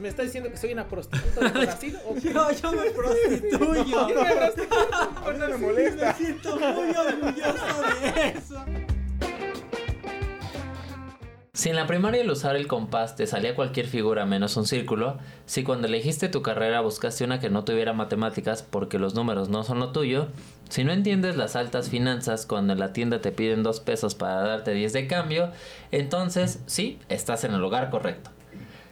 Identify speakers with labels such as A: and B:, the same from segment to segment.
A: ¿Me está diciendo que soy una prostituta de Brasil? ¿O qué?
B: Yo, yo me prostituyo.
A: Me
C: no me molesta.
B: Me siento muy orgulloso de eso.
D: Si en la primaria al usar el compás te salía cualquier figura menos un círculo, si cuando elegiste tu carrera buscaste una que no tuviera matemáticas porque los números no son lo tuyo, si no entiendes las altas finanzas cuando en la tienda te piden dos pesos para darte 10 de cambio, entonces sí, estás en el lugar correcto.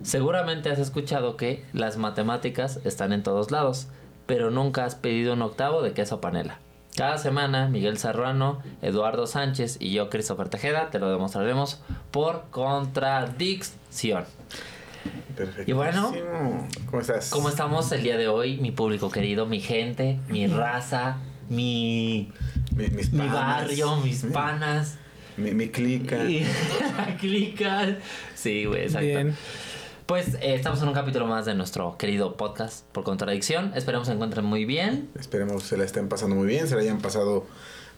D: Seguramente has escuchado que las matemáticas están en todos lados, pero nunca has pedido un octavo de queso panela. Cada semana, Miguel Serrano, Eduardo Sánchez y yo, Christopher Tejeda, te lo demostraremos por contradicción.
C: Perfecto.
D: Y bueno.
C: ¿Cómo estás?
D: ¿Cómo estamos el día de hoy, mi público querido, mi gente, mi raza, mi,
C: Mi, mis
D: mi
C: panas.
D: barrio, mis panas?
C: Mi, mi clica.
D: Clica. Sí, güey, exacto.
A: Bien.
D: Pues eh, estamos en un capítulo más de nuestro querido podcast por contradicción. Esperemos se encuentren muy bien.
C: Esperemos se la estén pasando muy bien, se la hayan pasado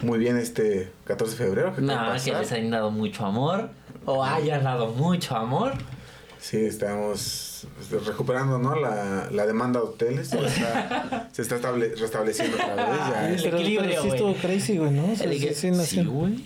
C: muy bien este 14 de febrero. que
D: Nada, que les hayan dado mucho amor o hayan dado mucho amor.
C: Sí, estamos pues, recuperando, ¿no? La, la demanda de hoteles. Se está, se está estable- restableciendo otra vez. Ya.
D: El equilibrio,
A: sí
D: güey.
A: estuvo crazy, güey, ¿no? O sea,
D: El
A: sí, sí, no
D: sí, güey.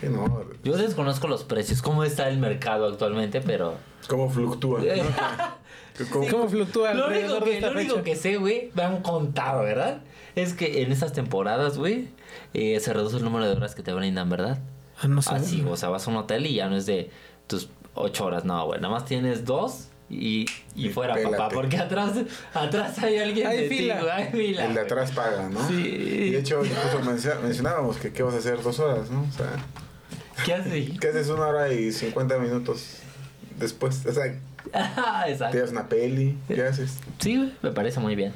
C: Sí, no.
D: Yo desconozco los precios, cómo está el mercado actualmente, pero...
C: ¿Cómo fluctúa? ¿no? ¿Cómo-
A: ¿Cómo flucúa
D: Lo único, que, lo único que sé, güey, me han contado, ¿verdad? Es que en estas temporadas, güey, eh, se reduce el número de horas que te brindan, ¿verdad?
A: Ah, no sé.
D: Así, o sea, vas a un hotel y ya no es de tus ocho horas, no, güey, nada más tienes dos y, y
C: Y
D: fuera,
C: pélate.
D: papá, porque atrás, atrás hay alguien
A: Hay
D: de
A: fila.
D: güey, hay fila,
C: El de atrás paga, ¿no?
D: Sí.
C: Y de hecho, incluso mencionábamos que qué vas a hacer dos horas, ¿no? O sea,
D: ¿Qué haces?
C: ¿qué haces una hora y 50 minutos después? O sea, te
D: Exacto.
C: das una peli, ¿qué haces?
D: Sí, me parece muy bien.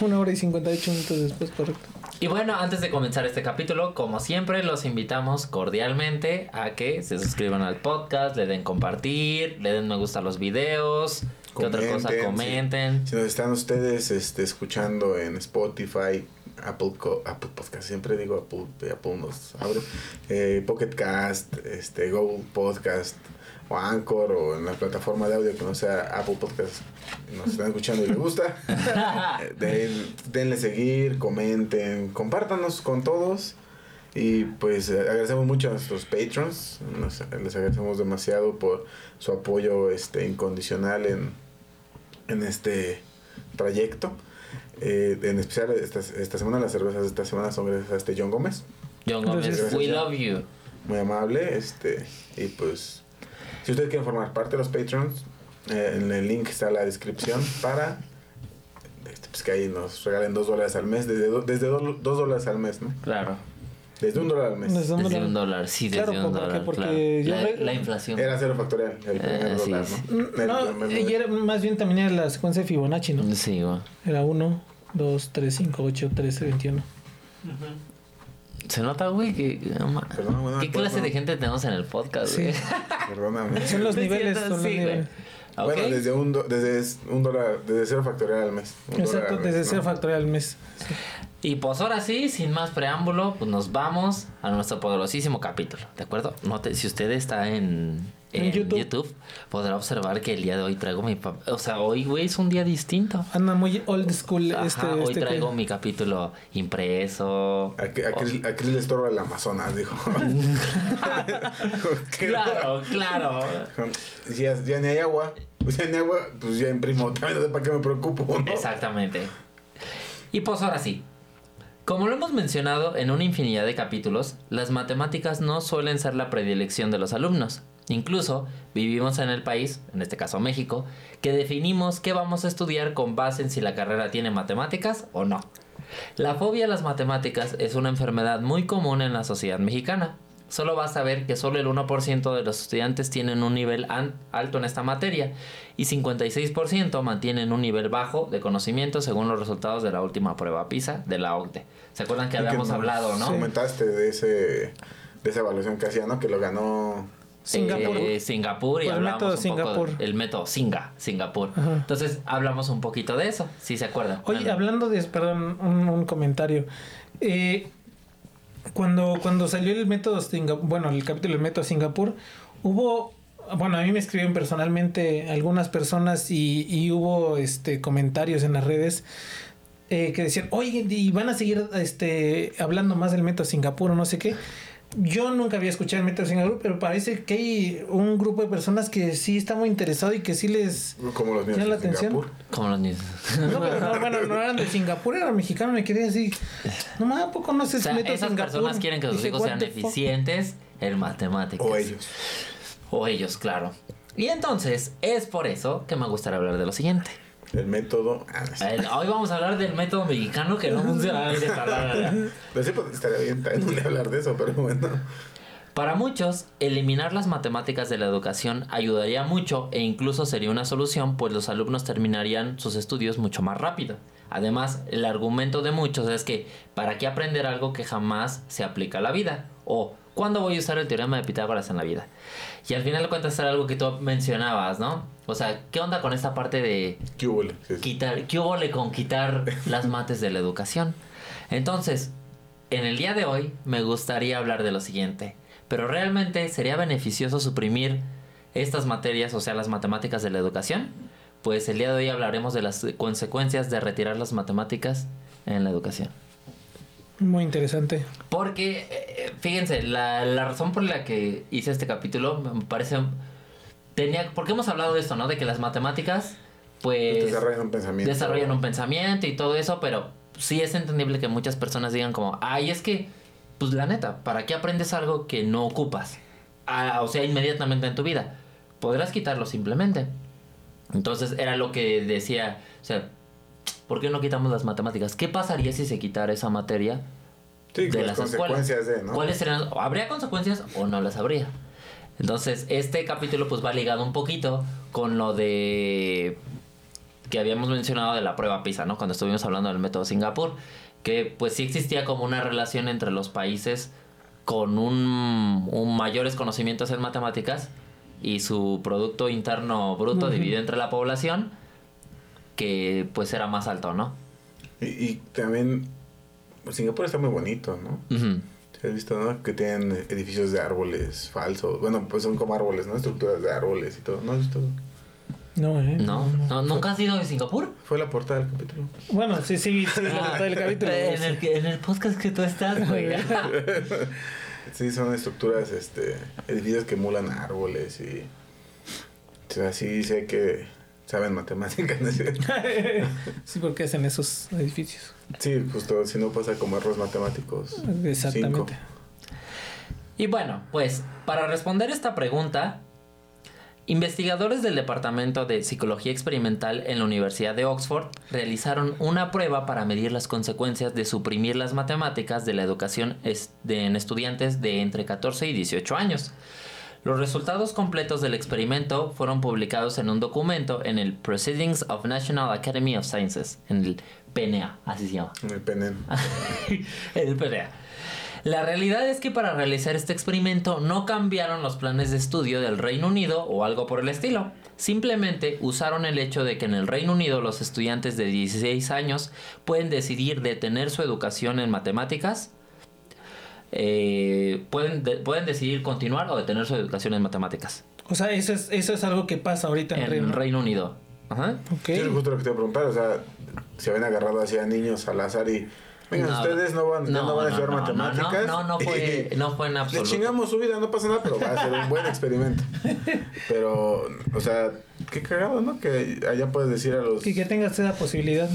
A: Una hora y 58 minutos después, correcto.
D: Y bueno, antes de comenzar este capítulo, como siempre, los invitamos cordialmente a que se suscriban al podcast, le den compartir, le den me gusta a los videos, que otra cosa
C: Comenten,
D: comenten.
C: Si nos están ustedes este, escuchando en Spotify, Apple, Co- Apple Podcast, siempre digo Apple, Apple nos abre, eh, Pocket Cast, este, Google Podcast, o Anchor, o en la plataforma de audio que no sea Apple Podcast, nos están escuchando y les gusta, den- denle seguir, comenten, compártanos con todos. Y pues agradecemos mucho a nuestros patrons, nos- les agradecemos demasiado por su apoyo este incondicional en, en este trayecto. Eh, en especial esta, esta semana, las cervezas de esta semana son gracias a este John Gómez,
D: John Gómez, we love you.
C: muy amable. Este, y pues, si ustedes quieren formar parte de los patrons, eh, en el link está la descripción para este, pues, que ahí nos regalen dos dólares al mes, desde, do- desde do- dos dólares al mes, ¿no?
D: Claro,
C: Desde un dólar al mes.
A: Desde un
D: desde
A: dólar.
D: un dólar, sí, desde
A: Claro,
D: un
A: ¿por qué?
D: dólar.
A: Porque
D: claro. la, inflación.
C: Era cero factorial el primer
D: Eh,
C: dólar,
D: sí.
C: ¿no?
A: No, y era- más bien también era la secuencia de Fibonacci, ¿no?
D: Sí.
A: Era 1, 2, 3, 5, 8, 13, 21.
D: Se nota, güey, que... no ma-
C: Perdón, güey, no me
D: ¿Qué clase de gente tenemos en el podcast,
A: Sí.
D: güey?
C: Perdóname.
A: Son los niveles, son los niveles.
C: Bueno, desde un, do- desde un dólar, desde cero factorial al mes.
A: Exacto,
C: al mes,
A: desde
C: ¿no?
A: cero factorial al mes. Sí.
D: Y pues ahora sí, sin más preámbulo, pues nos vamos a nuestro poderosísimo capítulo, ¿de acuerdo? Note, si usted está en,
A: En
D: en
A: YouTube.
D: YouTube. podrá observar que el día de hoy traigo mi... O sea, hoy, güey, es un día distinto.
A: Anda muy old school
D: Ajá,
A: este,
D: hoy
A: este
D: traigo
A: que-
D: mi capítulo impreso.
C: A, Cri- a, Chris, a Chris le estorba el Amazonas, dijo.
D: Claro, claro.
C: Ya, ya ni hay agua. Pues ya ni agua, pues ya imprimo. También no sé para qué me preocupo, ¿no?
D: Exactamente. Y pues ahora sí. Como lo hemos mencionado en una infinidad de capítulos, las matemáticas no suelen ser la predilección de los alumnos. Incluso vivimos en el país, en este caso México, que definimos qué vamos a estudiar con base en si la carrera tiene matemáticas o no. La fobia a las matemáticas es una enfermedad muy común en la sociedad mexicana. solo vas a ver que solo el 1% de los estudiantes tienen un nivel alto en esta materia y 56% mantienen un nivel bajo de conocimiento según los resultados de la última prueba PISA de la OCDE. ¿Se acuerdan que habíamos hablado, no?
C: Comentaste de ese de esa evaluación que hacía, ¿no? Que lo ganó
E: Singapur.
D: Eh, Singapur y
E: el
D: hablamos
E: método
D: un poco
E: Singapur.
D: del método Singa, Singapur.
E: Ajá.
D: Entonces hablamos un poquito de eso, si se acuerdan.
E: Oye, hablando de, perdón, un, un comentario. Eh, cuando, cuando salió el método Singapur, bueno, el capítulo del método Singapur, hubo, bueno, a mí me escribieron personalmente algunas personas y, y hubo este comentarios en las redes eh, que decían, oye, y van a seguir este hablando más del método Singapur o no sé qué. Yo nunca había escuchado el método Singapur, pero parece que hay un grupo de personas que sí está muy interesado y que sí les...
C: como los niños
E: ¿Llama la atención?
D: Como los niños.
E: No, pero no, bueno, no eran de Singapur, eran mexicanos, me quedé así. No ¿a poco no se
D: O sea,
E: método
D: esas
E: Singapur?
D: personas quieren que sus hijos sean eficientes en matemáticas.
C: O ellos.
D: O ellos, claro. Y entonces, es por eso que me gustaría hablar de lo siguiente.
C: El método.
D: El- hoy vamos a hablar del método mexicano que no funciona.
C: No sé, pues, estaría bien también hablar de eso, pero bueno.
D: Para muchos, eliminar las matemáticas de la educación ayudaría mucho e incluso sería una solución, pues los alumnos terminarían sus estudios mucho más rápido. Además, el argumento de muchos es que ¿para qué aprender algo que jamás se aplica a la vida? O ¿cuándo voy a usar el teorema de Pitágoras en la vida? Y al final de cuentas era algo que tú mencionabas, ¿no? O sea, ¿qué onda con esta parte de
C: ¿Qué? Sí, sí.
D: quitar, ¿qué con quitar las mates de la educación? Entonces, en el día de hoy me gustaría hablar de lo siguiente. Pero realmente sería beneficioso suprimir estas materias, o sea, las matemáticas de la educación. Pues el día de hoy hablaremos de las consecuencias de retirar las matemáticas en la educación.
E: Muy interesante.
D: Porque, eh, fíjense, la, la razón por la que hice este capítulo me parece... Tenía, porque hemos hablado de esto, ¿no? De que las matemáticas, pues...
C: Desarrollan un pensamiento.
D: desarrollan un pensamiento y todo eso, pero sí es entendible que muchas personas digan como, ay, es que, pues la neta, ¿para qué aprendes algo que no ocupas? Ah, o sea, inmediatamente en tu vida. Podrás quitarlo simplemente. Entonces era lo que decía, o sea, ¿por qué no quitamos las matemáticas? ¿Qué pasaría si se quitara esa materia
C: Sí,
D: de
C: las consecuencias de, ¿no?
D: ¿Cuáles serían? ¿O ¿Habría consecuencias o no las habría? Entonces, este capítulo pues va ligado un poquito con lo de que habíamos mencionado de la prueba PISA, ¿no? Cuando estuvimos hablando del método Singapur, que pues sí existía como una relación entre los países con un, un mayores conocimientos en matemáticas y su producto interno bruto
E: Ujú.
D: dividido entre la población que pues era más alto, ¿no?
C: Y, y también, pues, Singapur está muy bonito, ¿no? ¿Sí ¿Has visto, no? Que tienen edificios de árboles falsos. Bueno, pues son como árboles, ¿no? Estructuras de árboles y todo. ¿No has visto?
E: No, ¿eh?
D: No, no, ¿nunca has ido a Singapur?
C: Fue la portada del capítulo.
E: Bueno, sí, sí, sí, la mitad del capítulo.
D: en, el, que- en el podcast que tú estás, güey.
C: Sí, son estructuras, este, edificios que emulan árboles y... O sea, sí sé que saben matemáticas. ¿no es cierto?
E: sí, porque hacen esos edificios.
C: Sí, justo, si no pasa como errores matemáticos.
E: Exactamente.
C: Cinco.
D: Y bueno, pues para responder esta pregunta, investigadores del Departamento de Psicología Experimental en la Universidad de Oxford realizaron una prueba para medir las consecuencias de suprimir las matemáticas de la educación en estudiantes de entre 14 y 18 años. Los resultados completos del experimento fueron publicados en un documento en el Proceedings of National Academy of Sciences, en el PNA, así se llama.
C: En el PNN.
D: el PDA. La realidad es que para realizar este experimento no cambiaron los planes de estudio del Reino Unido o algo por el estilo. Simplemente usaron el hecho de que en el Reino Unido los estudiantes de 16 años pueden decidir detener su educación en matemáticas. Eh, pueden, de- pueden decidir continuar o detener su educación en matemáticas.
E: O sea, eso es, eso es algo que pasa ahorita en,
D: En
E: Reino
D: Reino Unido. Ajá.
E: Ok.
C: Sí, es justo lo que te iba a preguntar. O sea, se habían agarrado así a niños al azar y... Venga,
D: No,
C: ustedes no van, ya no, van a estudiar
D: no, no,
C: matemáticas.
D: No, no, no fue, no fue en
C: Le
D: absoluto.
C: chingamos su vida, no pasa nada, pero va a ser un buen experimento. Pero, o sea, qué cagado, ¿no? Que allá puedes decir a los...
E: Que, que tengas esa posibilidad.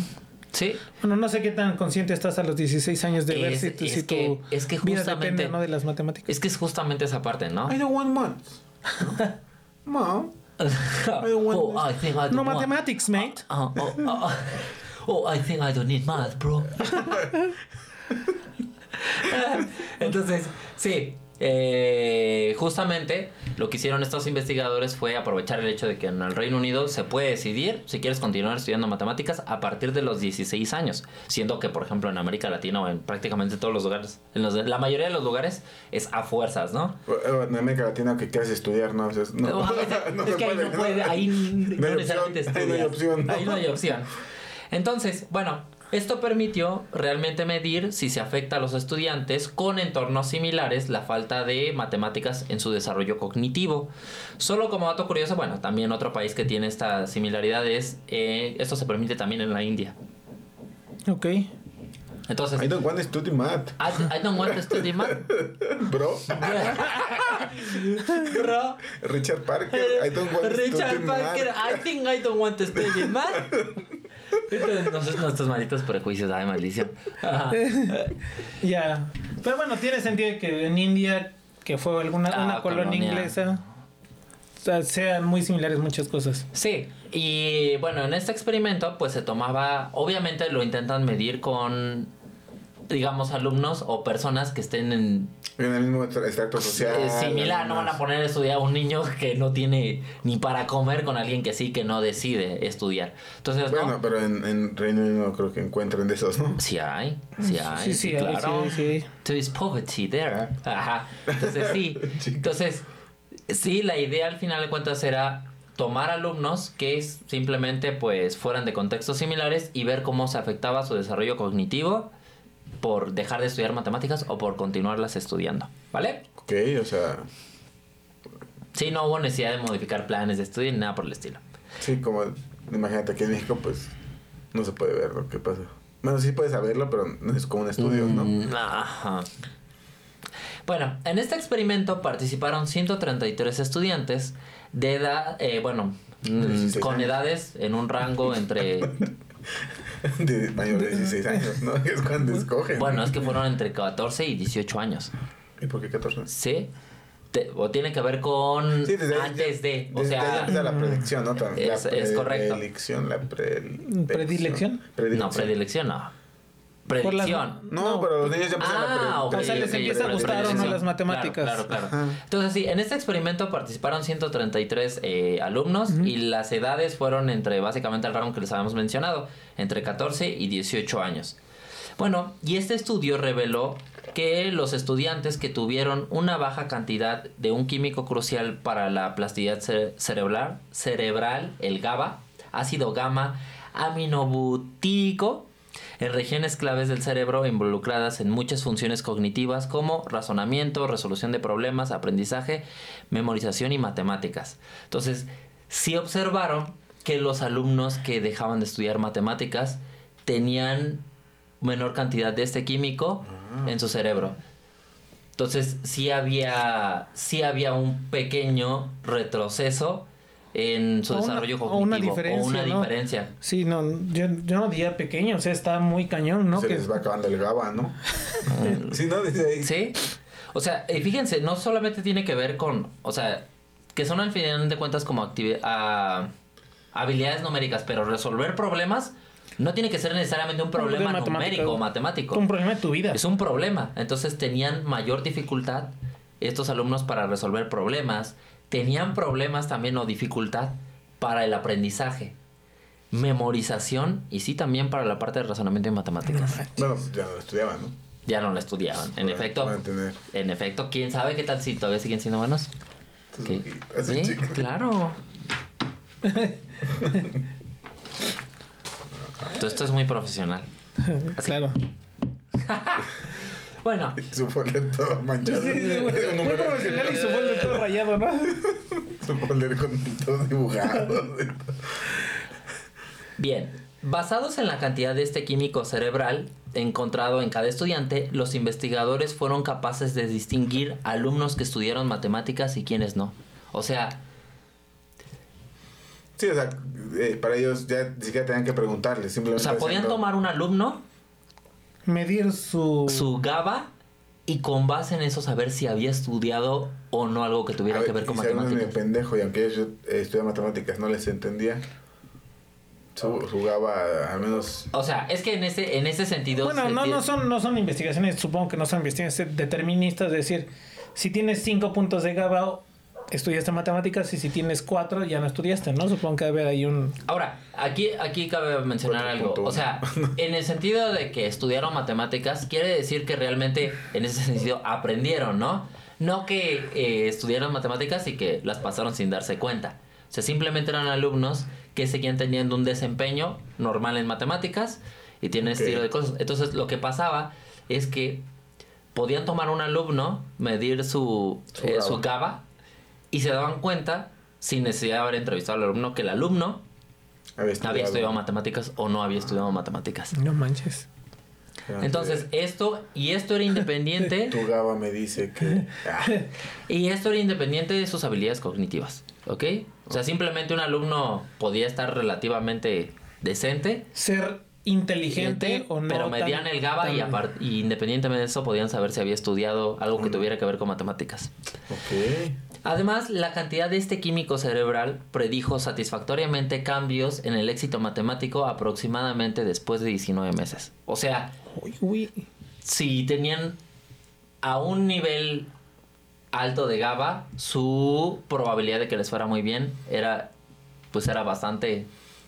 D: Sí,
E: Bueno, no sé qué tan consciente estás a los 16 años de ver
D: Es-
E: si, tu-
D: es
E: si
D: que-
E: tu
D: es que
E: vida
D: justamente-
E: depende ¿no? de las matemáticas.
D: es que es justamente esa parte, ¿no?
C: I don't want months. Mom, don't want
D: oh, I think I don't
E: No
D: want-
E: mathematics, mate.
D: Oh, oh, oh, oh, I think I don't need math, bro. Entonces, sí, eh, justamente lo que hicieron estos investigadores fue aprovechar el hecho de que en el Reino Unido se puede decidir si quieres continuar estudiando matemáticas a partir de los 16 años, siendo que por ejemplo en América Latina o en prácticamente todos los lugares, en los, la mayoría de los lugares es a fuerzas, ¿no?
C: En América Latina que quieres estudiar, ¿no? O sea, no,
D: No, es
C: se
D: que ahí no puede, ahí no,
C: opción, ahí no hay opción, ¿no?
D: Ahí no hay opción. Entonces, bueno, esto permitió realmente medir si se afecta a los estudiantes con entornos similares la falta de matemáticas en su desarrollo cognitivo. Solo como dato curioso, bueno, también otro país que tiene esta similaridad es, eh, esto se permite también en la India.
E: Ok.
D: Entonces,
C: I don't want to study math,
D: I, I don't want to study math.
C: bro.
D: Bro.
C: Richard Parker, I don't want to
D: Richard
C: study
D: Parker,
C: math.
D: I think I don't want to study math. Entonces, nuestros malditos prejuicios, ay, maldición.
E: Ya. Pero bueno, tiene sentido que en India, que fue alguna
D: Ah,
E: una colonia,
D: colonia.
E: inglesa, o sea, sean muy similares muchas cosas.
D: Sí, y bueno, en este experimento, pues se tomaba, obviamente lo intentan medir con, digamos, alumnos o personas que estén en
C: En el mismo extracto social.
D: eh, similar, no van a poner a estudiar a un niño que no tiene ni para comer con alguien que sí, que no decide estudiar. Entonces,
C: Bueno,
D: ¿no?
C: pero en, en Reino Unido creo que encuentran de esos, ¿no?
D: Sí hay, sí hay,
E: sí, sí,
D: claro.
E: sí, sí.
D: There is poverty there. Ajá. Entonces sí. Entonces, sí, la idea al final de cuentas era tomar alumnos que simplemente pues fueran de contextos similares y ver cómo se afectaba su desarrollo cognitivo por dejar de estudiar matemáticas o por continuarlas estudiando. ¿Vale?
C: Ok, o sea,
D: Sí, no hubo necesidad de modificar planes de estudio ni nada por el estilo.
C: sí, como imagínate aquí en México, pues no se puede ver lo que pasa. Bueno, sí puedes saberlo, pero no es como un estudio, ¿no?
D: Mm, Ajá. Bueno, en este experimento participaron 133 estudiantes de edad, eh, bueno, mm,
C: 16
D: con edades en un rango entre,
C: De mayor de 16 años, ¿no? Es cuando escogen.
D: bueno, es que fueron entre 14 y 18 años,
C: ¿Y por qué 14?
D: ¿sí? Te- o tiene que ver con
C: Sí, desde
D: antes de, o
C: desde
D: sea,
C: empieza la predicción, ¿no?
D: Es-
C: la
D: es correcto.
C: Predilección, la pre-
E: ¿Predilección?
D: no, predilección no.
E: Las-
D: Predicción.
C: No, pero los niños ya empiezan
D: Ah,
C: la
E: O sea, les
D: ok,
E: empieza a gustar o no
D: predicción.
E: las matemáticas.
D: Claro, claro. Entonces, sí, en este experimento participaron 133 eh, alumnos y las edades fueron entre básicamente el rango que les habíamos mencionado, entre 14 y 18 años. Bueno, y este estudio reveló que los estudiantes que tuvieron una baja cantidad de un químico crucial para la plasticidad cere- cerebral, cerebral, el GABA, ácido gamma aminobutírico, en regiones claves del cerebro involucradas en muchas funciones cognitivas como razonamiento, resolución de problemas, aprendizaje, memorización y matemáticas. Entonces, sí observaron que los alumnos que dejaban de estudiar matemáticas tenían menor cantidad de este químico en su cerebro. Entonces, sí había, sí había un pequeño retroceso en su
E: O una-
D: desarrollo
E: o
D: cognitivo.
E: una diferencia,
D: o una
E: ¿no?
D: diferencia.
E: Sí, no, yo, yo no diría pequeño, o sea, está muy cañón, ¿no?
C: Se
E: Que-
C: les va acabando el GABA, ¿no? sí, ¿no? Dice ahí.
D: Sí. O sea, y fíjense, no solamente tiene que ver con, o sea, que son al final de cuentas como activi- a- habilidades numéricas, pero resolver problemas no tiene que ser necesariamente un problema
E: problema matemático.
D: numérico o matemático.
E: un problema de tu vida.
D: Es un problema. Entonces tenían mayor dificultad estos alumnos para resolver problemas. Tenían problemas también o dificultad para el aprendizaje. Memorización y sí también para la parte de razonamiento y matemáticas.
C: Bueno, ya no lo estudiaban, ¿no?
D: Ya no lo estudiaban. En
C: Para-
D: efecto,
C: para
D: en efecto, quién sabe qué tal si todavía siguen siendo buenos. ¿Qué?
C: Así,
D: Sí, claro. Todo esto es muy profesional.
E: Claro.
D: Bueno,
C: Su folder todo manchado.
E: Sí, sí, muy, profesional y su folder todo rayado, ¿no?
C: Su folder con todo dibujado.
D: Bien, basados en la cantidad de este químico cerebral encontrado en cada estudiante, los investigadores fueron capaces de distinguir alumnos que estudiaron matemáticas y quienes no. O sea,
C: Sí, o sea, eh, para ellos ya ni siquiera tenían que preguntarles,
D: o
C: simplemente.
D: sea, podían
C: haciendo-
D: tomar un alumno,
E: Medir su...
D: su GABA, y con base en eso saber si había estudiado o no algo que tuviera que ver con matemáticas.
C: pendejo y aunque ellos eh, estudian matemáticas no les entendía, su, su GABA al menos.
D: O sea, es que en ese, en ese sentido...
E: Bueno,
D: se
E: no,
D: tiene-
E: no son, no son investigaciones, supongo que no son investigaciones deterministas, es decir, si tienes 5 puntos de GABA, estudiaste matemáticas y si tienes 4 ya no estudiaste, ¿no? Supongo que debe haber ahí un...
D: Ahora, aquí, aquí cabe mencionar
C: Cuatro
D: algo. O sea, en el sentido de que estudiaron matemáticas, quiere decir que realmente en ese sentido aprendieron, ¿no? No que eh, estudiaron matemáticas y que las pasaron sin darse cuenta. O sea, simplemente eran alumnos que seguían teniendo un desempeño normal en matemáticas y tienen
C: Ok.
D: este estilo de cosas. Entonces, lo que pasaba es que podían tomar un alumno, medir su,
C: Su
D: eh,
C: GABA.
D: su GABA y se daban cuenta, sin necesidad de haber entrevistado al alumno, que el alumno
C: Había estudiado.
D: había estudiado matemáticas o no había estudiado matemáticas.
E: No manches.
D: Entonces, esto, y esto era independiente,
C: Tu GABA me dice que. Ah,
D: y esto era independiente de sus habilidades cognitivas, ¿ok? O sea, simplemente un alumno podía estar relativamente decente,
E: Ser inteligente o no.
D: pero
E: tan-
D: medían el GABA y,
E: tan-
D: apar- y independientemente de eso podían saber si había estudiado algo que tuviera que ver con matemáticas.
C: ok.
D: Además, la cantidad de este químico cerebral predijo satisfactoriamente cambios en el éxito matemático aproximadamente después de 19 meses. O sea,
E: Uy, uy.
D: si tenían a un nivel alto de GABA, su probabilidad de que les fuera muy bien era pues era bastante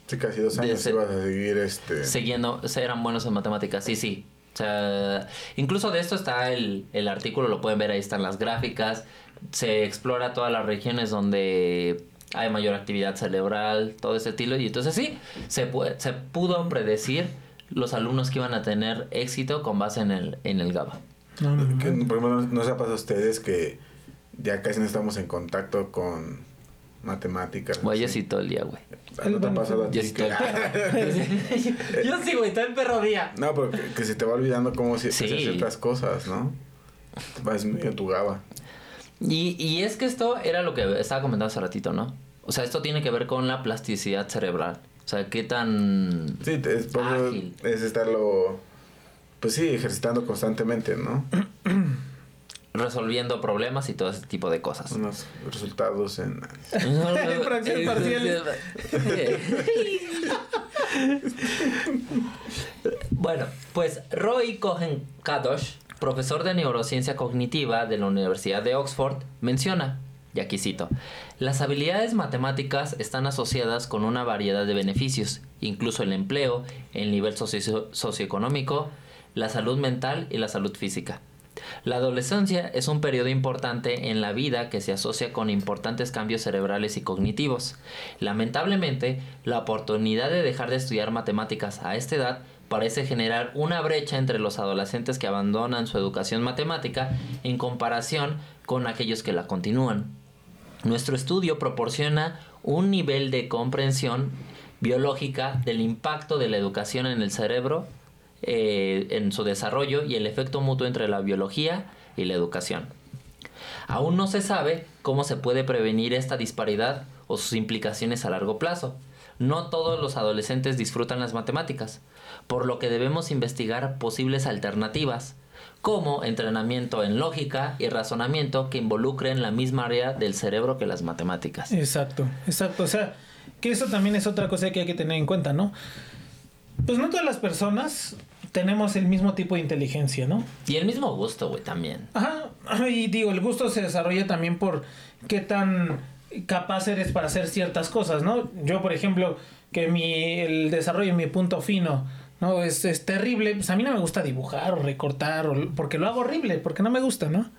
C: Sí, casi dos años
D: De-
C: ibas a seguir este.
D: siguiendo, eran buenos en matemáticas, sí, sí. O sea, incluso de esto está el, el artículo, lo pueden ver, ahí están las gráficas. Se explora todas las regiones donde hay mayor actividad cerebral, todo ese estilo. Y entonces sí, se, pu- se pudo predecir los alumnos que iban a tener éxito con base en el, en el GABA.
E: No, no,
C: Que,
E: no.
C: por ejemplo, ¿no se ha pasado a ustedes que ya casi no estamos en contacto con matemáticas?
D: Güey, yo
C: así?
D: sí todo el día, güey.
C: Ah, ¿No te ha pasado a
D: Yo
C: ti
D: sí
C: que-
D: todo el día. Yo sí, güey, todo el perro día.
C: No, pero que, que se te va olvidando cómo se
D: Sí.
C: hacer ciertas cosas, ¿no? Vas medio tu GABA.
D: Y, y es que esto era lo que estaba comentando hace ratito, ¿no? O sea, esto tiene que ver con la plasticidad cerebral. O sea, qué tan...
C: Sí, te- es, por
D: Ágil.
C: es estarlo, pues sí, ejercitando constantemente, ¿no?
D: resolviendo problemas y todo ese tipo de cosas.
C: Unos resultados en...
E: Fracción parcial.
D: bueno, pues Roy Cohen Kadosh, profesor de neurociencia cognitiva de la Universidad de Oxford, menciona, y aquí cito, las habilidades matemáticas están asociadas con una variedad de beneficios, incluso el empleo, el nivel socio- socioeconómico, la salud mental y la salud física. La adolescencia es un periodo importante en la vida que se asocia con importantes cambios cerebrales y cognitivos. Lamentablemente, la oportunidad de dejar de estudiar matemáticas a esta edad parece generar una brecha entre los adolescentes que abandonan su educación matemática en comparación con aquellos que la continúan. Nuestro estudio proporciona un nivel de comprensión biológica del impacto de la educación en el cerebro, eh, en su desarrollo y el efecto mutuo entre la biología y la educación. Aún no se sabe cómo se puede prevenir esta disparidad o sus implicaciones a largo plazo. No todos los adolescentes disfrutan las matemáticas, por lo que debemos investigar posibles alternativas, como entrenamiento en lógica y razonamiento que involucren la misma área del cerebro que las matemáticas.
E: Exacto, exacto. O sea, que eso también es otra cosa que hay que tener en cuenta, ¿no? Pues no todas las personas tenemos el mismo tipo de inteligencia, ¿no?
D: Y el mismo gusto, güey, también.
E: Ajá, y digo, el gusto se desarrolla también por qué tan capaz eres para hacer ciertas cosas, ¿no? Yo, por ejemplo, que mi, el desarrollo de mi punto fino, ¿no? Es, es terrible, pues a mí no me gusta dibujar o recortar, o- porque lo hago horrible, porque no me gusta, ¿no?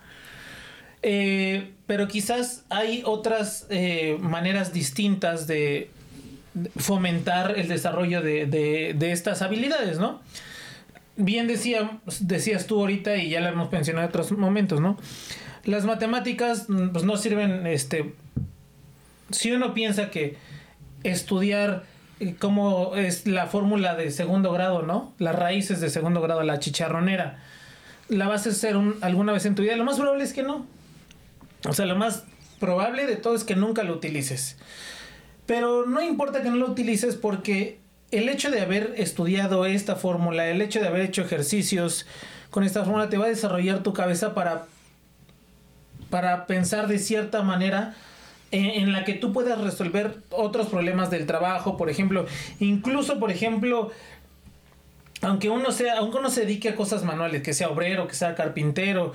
E: Eh, pero quizás hay otras eh, maneras distintas de fomentar el desarrollo de, de- de estas habilidades, ¿no? Bien decía, decías tú ahorita y ya lo hemos mencionado en otros momentos, ¿no? Las matemáticas pues, no sirven, este, si uno piensa que estudiar eh, cómo es la fórmula de segundo grado, ¿no? Las raíces de segundo grado, la chicharronera, la vas a hacer un- alguna vez en tu vida, lo más probable es que no. O sea, lo más probable de todo es que nunca lo utilices. Pero no importa que no lo utilices porque el hecho de haber estudiado esta fórmula, el hecho de haber hecho ejercicios con esta fórmula te va a desarrollar tu cabeza para, para pensar de cierta manera en, la que tú puedas resolver otros problemas del trabajo, por ejemplo, incluso, por ejemplo, aunque uno sea, aunque uno se dedique a cosas manuales, que sea obrero, que sea carpintero,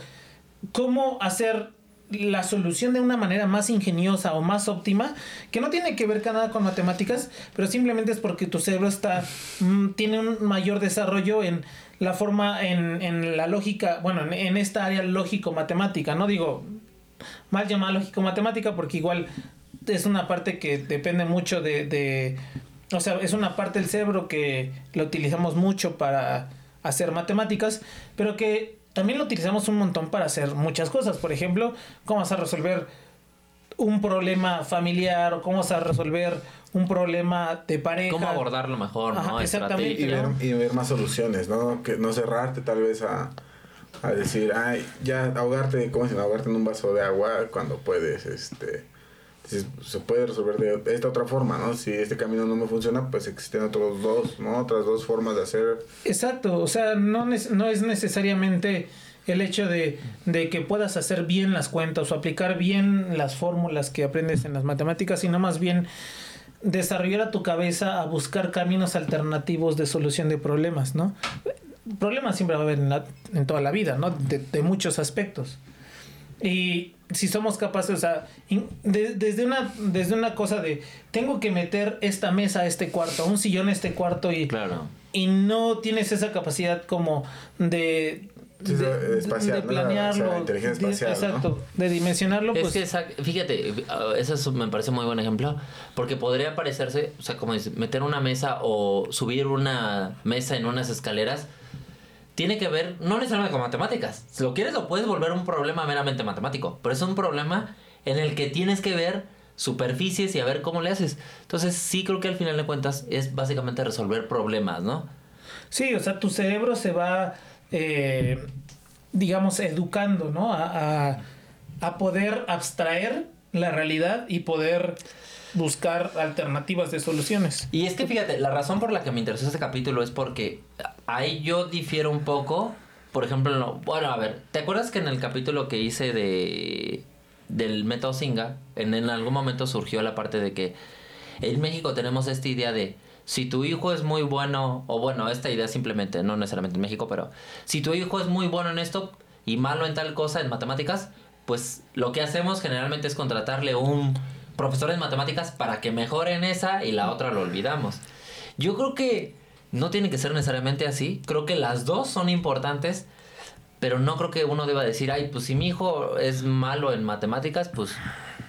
E: cómo hacer la solución de una manera más ingeniosa o más óptima, que no tiene que ver nada con matemáticas, pero simplemente es porque tu cerebro está mm, tiene un mayor desarrollo en la forma, en, en la lógica, bueno, en, en esta área lógico-matemática, no digo mal llamada lógico-matemática porque igual es una parte que depende mucho de, de, o sea, es una parte del cerebro que lo utilizamos mucho para hacer matemáticas, pero que también lo utilizamos un montón para hacer muchas cosas. Por ejemplo, cómo vas a resolver un problema familiar o cómo vas a resolver un problema de pareja.
D: Cómo abordarlo mejor,
E: Ajá,
D: ¿no?
E: exactamente.
C: Y ver, y ver más soluciones, ¿no? Que no cerrarte tal vez a, a decir, ay, ya ahogarte, ¿cómo se llama? Ahogarte en un vaso de agua cuando puedes, este, se puede resolver de esta otra forma, ¿no? Si este camino no me funciona, pues existen otros dos, ¿no? Otras dos formas de hacer.
E: Exacto, o sea, no, no es necesariamente el hecho de, de que puedas hacer bien las cuentas o aplicar bien las fórmulas que aprendes en las matemáticas, sino más bien desarrollar a tu cabeza a buscar caminos alternativos de solución de problemas, ¿no? Problemas siempre va a haber en, la- toda la vida, ¿no? De muchos aspectos. Y si somos capaces, o sea, in- de- desde, una, desde una cosa de, tengo que meter esta mesa a este cuarto, un sillón a este cuarto y
D: Claro.
E: y no tienes esa capacidad como de
C: Sí, de-
E: planearlo
C: O sea, inteligencia
E: de- exacto de dimensionarlo
D: Es
E: pues.
D: que, exact- fíjate, uh, ese es, me parece muy buen ejemplo, porque podría parecerse, o sea, como dices, meter una mesa o subir una mesa en unas escaleras, tiene que ver, no necesariamente con matemáticas. Si lo quieres, lo puedes volver un problema meramente matemático, pero es un problema en el que tienes que ver superficies y a ver cómo le haces. Entonces, sí creo que al final de cuentas es básicamente resolver problemas, ¿no?
E: sí o sea tu cerebro se va eh, digamos educando no a, a, a poder abstraer la realidad y poder buscar alternativas de soluciones
D: Y es que fíjate, la razón por la que me interesó este capítulo es porque ahí yo difiero un poco. Por ejemplo, en lo- bueno, a ver, ¿te acuerdas que en el capítulo que hice de del método Singa, en algún momento surgió la parte de que en México tenemos esta idea de si tu hijo es muy bueno, o bueno, esta idea simplemente, no necesariamente en México, pero si tu hijo es muy bueno en esto y malo en tal cosa, en matemáticas, pues lo que hacemos generalmente es contratarle un profesor en matemáticas para que mejore en esa y la otra lo olvidamos. Yo creo que no tiene que ser necesariamente así, creo que las dos son importantes, pero no creo que uno deba decir, ay, pues si mi hijo es malo en matemáticas, pues,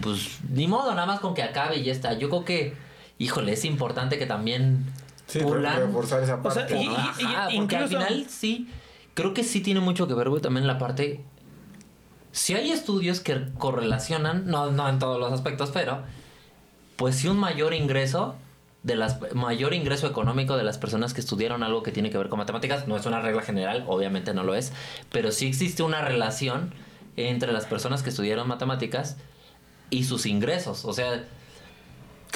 D: pues ni modo, nada más con que acabe y ya está. Yo creo que, híjole, es importante que también
C: Sí,
D: pulan.
C: reforzar esa
E: O sea,
C: parte.
E: y-
C: ¿no?
E: y-
D: Ajá,
E: y-
D: porque al final sí, creo que sí tiene mucho que ver, güey, también la parte... Si hay estudios que correlacionan, no, no en todos los aspectos, pero pues sí un mayor ingreso de las mayor ingreso económico de las personas que estudiaron algo que tiene que ver con matemáticas, no es una regla general, obviamente no lo es, pero sí existe una relación entre las personas que estudiaron matemáticas y sus ingresos, o sea,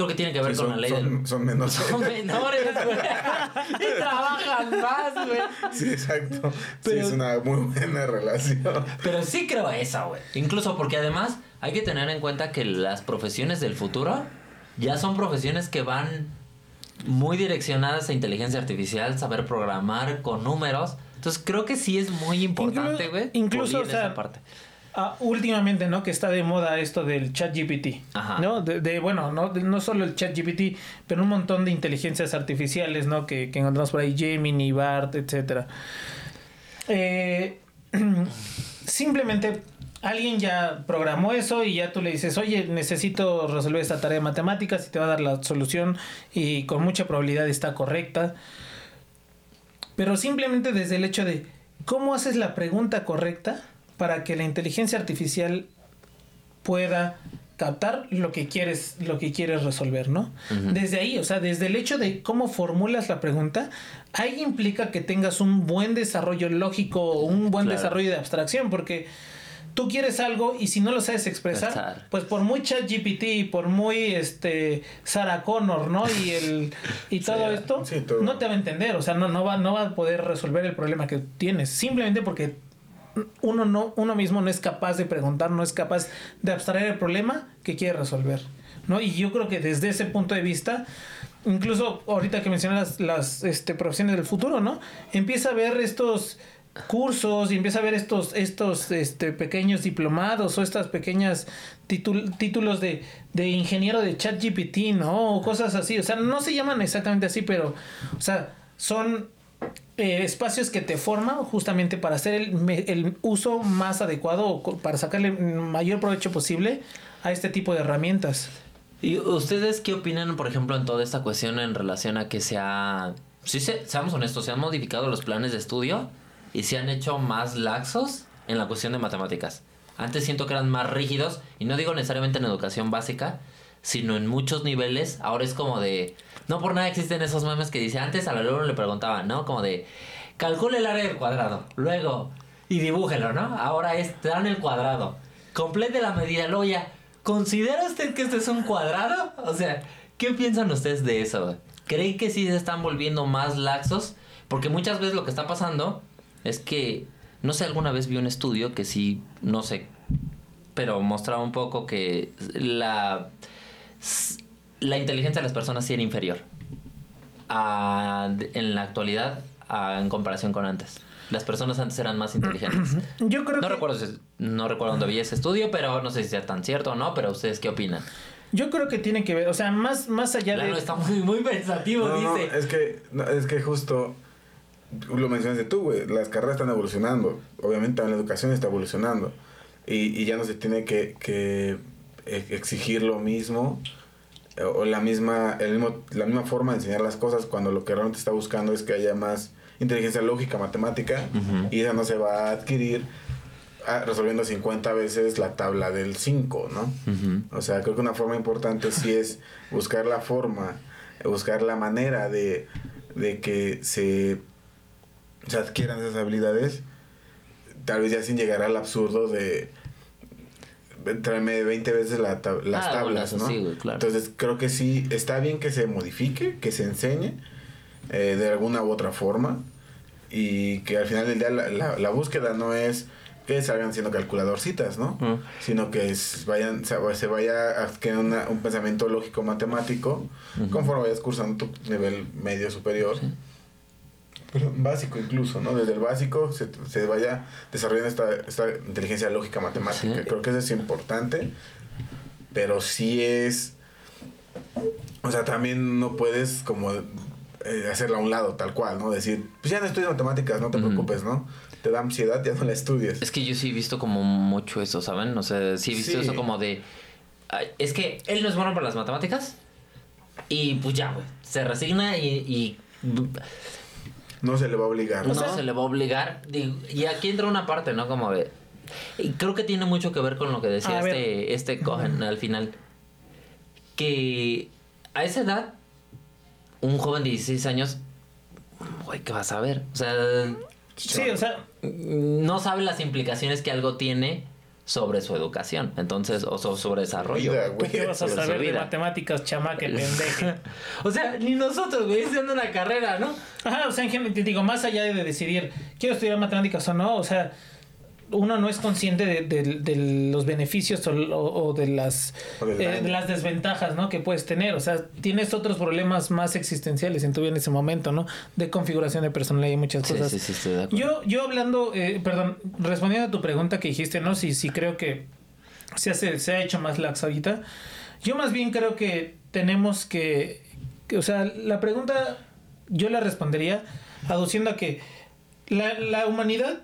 D: creo que tiene que ver
C: Sí,
D: con
C: son,
D: la ley
C: son,
D: del
C: son menos.
D: son menores, güey. y trabajan más, güey.
C: Sí, exacto.
D: Pero-
C: sí, es una muy buena relación.
D: Pero sí creo eso, güey. Incluso porque además hay que tener en cuenta que las profesiones del futuro ya son profesiones que van muy direccionadas a inteligencia artificial, saber programar con números. Entonces creo que sí es muy importante, güey.
E: incluso,
D: pulir
E: o sea,
D: esa parte.
E: Ah, últimamente, ¿no? Que está de moda esto del chat GPT.
D: Ajá.
E: ¿No? De, de, bueno, no, de- no solo el chat GPT, pero un montón de inteligencias artificiales, ¿no? Que, que encontramos por ahí, Gemini, BART, etcétera. Eh, simplemente alguien ya programó eso y ya tú le dices, oye, necesito resolver esta tarea de matemáticas y te va a dar la solución y con mucha probabilidad está correcta. Pero simplemente desde el hecho de cómo haces la pregunta correcta para que la inteligencia artificial pueda captar lo que quieres lo que quieres resolver, ¿no? Desde ahí, o sea, desde el hecho de cómo formulas la pregunta, ahí implica que tengas un buen desarrollo lógico o un buen
D: Claro.
E: desarrollo de abstracción, porque tú quieres algo y si no lo sabes expresar, pues por muy chat GPT y por muy este Sarah Connor, ¿no? Y el y todo esto
C: Sí, todo.
E: no te va a entender, o sea, no no va no va a poder resolver el problema que tienes, simplemente porque uno no uno mismo no es capaz de preguntar, no es capaz de abstraer el problema que quiere resolver, ¿no? Y yo creo que desde ese punto de vista incluso ahorita que mencionas las, las este, profesiones del futuro, ¿no? Empieza a ver estos cursos y empieza a ver estos, estos este, pequeños diplomados o estas pequeñas títul- títulos de, de ingeniero de ChatGPT, ¿no? O cosas así. O sea, no se llaman exactamente así, pero, o sea, son eh, espacios que te forman justamente para hacer el, el uso más adecuado o para sacarle mayor provecho posible a este tipo de herramientas.
D: ¿Y ustedes qué opinan, por ejemplo, en toda esta cuestión en relación a que se ha... Se- seamos honestos, se han modificado los planes de estudio y se han hecho más laxos en la cuestión de matemáticas. Antes siento que eran más rígidos, y no digo necesariamente en educación básica, sino en muchos niveles. Ahora es como de... No por nada existen esos memes que dice, antes al alumno le preguntaban, ¿no? Como de, calcule el área del cuadrado, luego, y dibújelo, ¿no? Ahora es, dan el cuadrado, complete la medida, luego ya, ¿considera usted que este es un cuadrado? O sea, ¿qué piensan ustedes de eso? ¿Creen que sí se están volviendo más laxos? Porque muchas veces lo que está pasando es que, no sé, alguna vez vi un estudio que sí, no sé, pero mostraba un poco que la, la inteligencia de las personas sí era inferior a- en la actualidad a- en comparación con antes. Las personas antes eran más inteligentes.
E: Yo creo
D: No
E: que...
D: recuerdo, si- no recuerdo dónde vi ese estudio, pero no sé si sea tan cierto o no, pero ustedes qué opinan.
E: Yo creo que tiene que ver, o sea, más, más allá de...
D: está muy, muy pensativo,
C: No, no,
D: dice.
C: es que, no, es que justo lo mencionaste tú, güey. Las carreras están evolucionando. Obviamente también la educación está evolucionando. Y, y ya no se tiene que, que e- exigir lo mismo eh, o la misma, el mismo, la misma forma de enseñar las cosas cuando lo que realmente está buscando es que haya más inteligencia lógica, matemática, y esa no se va a adquirir ah, resolviendo 50 veces la tabla del 5, ¿no? O sea, creo que una forma importante sí es buscar la forma, buscar la manera de, de que se, se adquieran esas habilidades, tal vez ya sin llegar al absurdo de tráeme 20 veces la tab- las
D: Ah,
C: tablas, ¿no?
D: sí, güey, claro.
C: Entonces creo que sí, está bien que se modifique, que se enseñe eh, de alguna u otra forma y que al final del día la, la- la búsqueda no es que salgan siendo calculadorcitas, ¿no? Sino que es- vayan, se, vaya adquiriendo una- un pensamiento lógico matemático conforme vayas cursando tu nivel medio superior. Básico incluso, ¿no? Desde el básico se, se vaya desarrollando esta, esta inteligencia lógica matemática.
D: Sí.
C: Creo que eso es importante, pero sí es... O sea, también no puedes como eh, hacerla a un lado, tal cual, ¿no? Decir, pues ya no estudias matemáticas, no te preocupes, ¿no? Te da ansiedad, ya no la estudias.
D: Es que yo sí he visto como mucho eso, ¿saben? O sea, sí he visto
C: Sí.
D: eso como de... ay, Es que él no es bueno para las matemáticas y pues ya, güey. Se resigna y... y
C: No se le va a obligar,
D: no
C: ¿no?
D: se le va a obligar. Y aquí entra una parte, ¿no? Como de... Y creo que tiene mucho que ver con lo que decía
E: A
D: este, este Cohen al final. Que a esa edad, un joven de 16 años, güey, ¿qué vas a ver? O sea,
E: Sí, o sea,
D: no sabe las implicaciones que algo tiene sobre su educación, entonces, o so- sobre desarrollo.
C: Vida,
E: ¿tú
C: güey.
E: qué vas a saber de matemáticas, chama, que pendeje?
D: o sea, ni nosotros, güey, haciendo una carrera, ¿no?
E: Ajá, o sea, en general, te digo, más allá de decidir, quiero estudiar matemáticas o no, o sea, uno no es consciente de, de- de los beneficios o, o- o de las eh, de las desventajas, ¿no? Que puedes tener, o sea, tienes otros problemas más existenciales en tu vida en ese momento, ¿no? De configuración de personalidad y muchas
D: Sí,
E: cosas.
D: sí, sí, estoy de acuerdo.
E: Yo, yo hablando, eh, perdón, respondiendo a tu pregunta que dijiste, ¿no? Si, si creo que se, hace, se ha hecho más lax ahorita. Yo más bien creo que tenemos que, que, o sea, la pregunta yo la respondería aduciendo a que la, la humanidad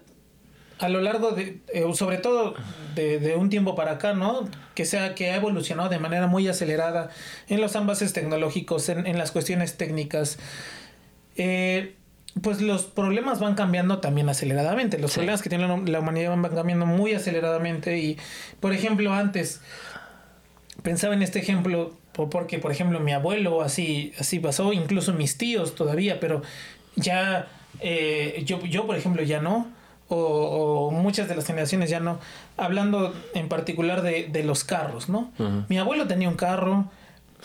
E: a lo largo de, eh, sobre todo de, de un tiempo para acá, ¿no? Que sea que ha evolucionado de manera muy acelerada en los envases tecnológicos, en, en las cuestiones técnicas. Eh, pues los problemas van cambiando también aceleradamente. Los
D: Sí.
E: problemas que tiene la, la humanidad van cambiando muy aceleradamente. Y, por ejemplo, antes pensaba en este ejemplo po- porque, por ejemplo, mi abuelo así, así pasó, incluso mis tíos todavía, pero ya eh, yo, yo, por ejemplo, ya no. O, o muchas de las generaciones ya no. Hablando en particular de, de los carros, ¿no? Mi abuelo tenía un carro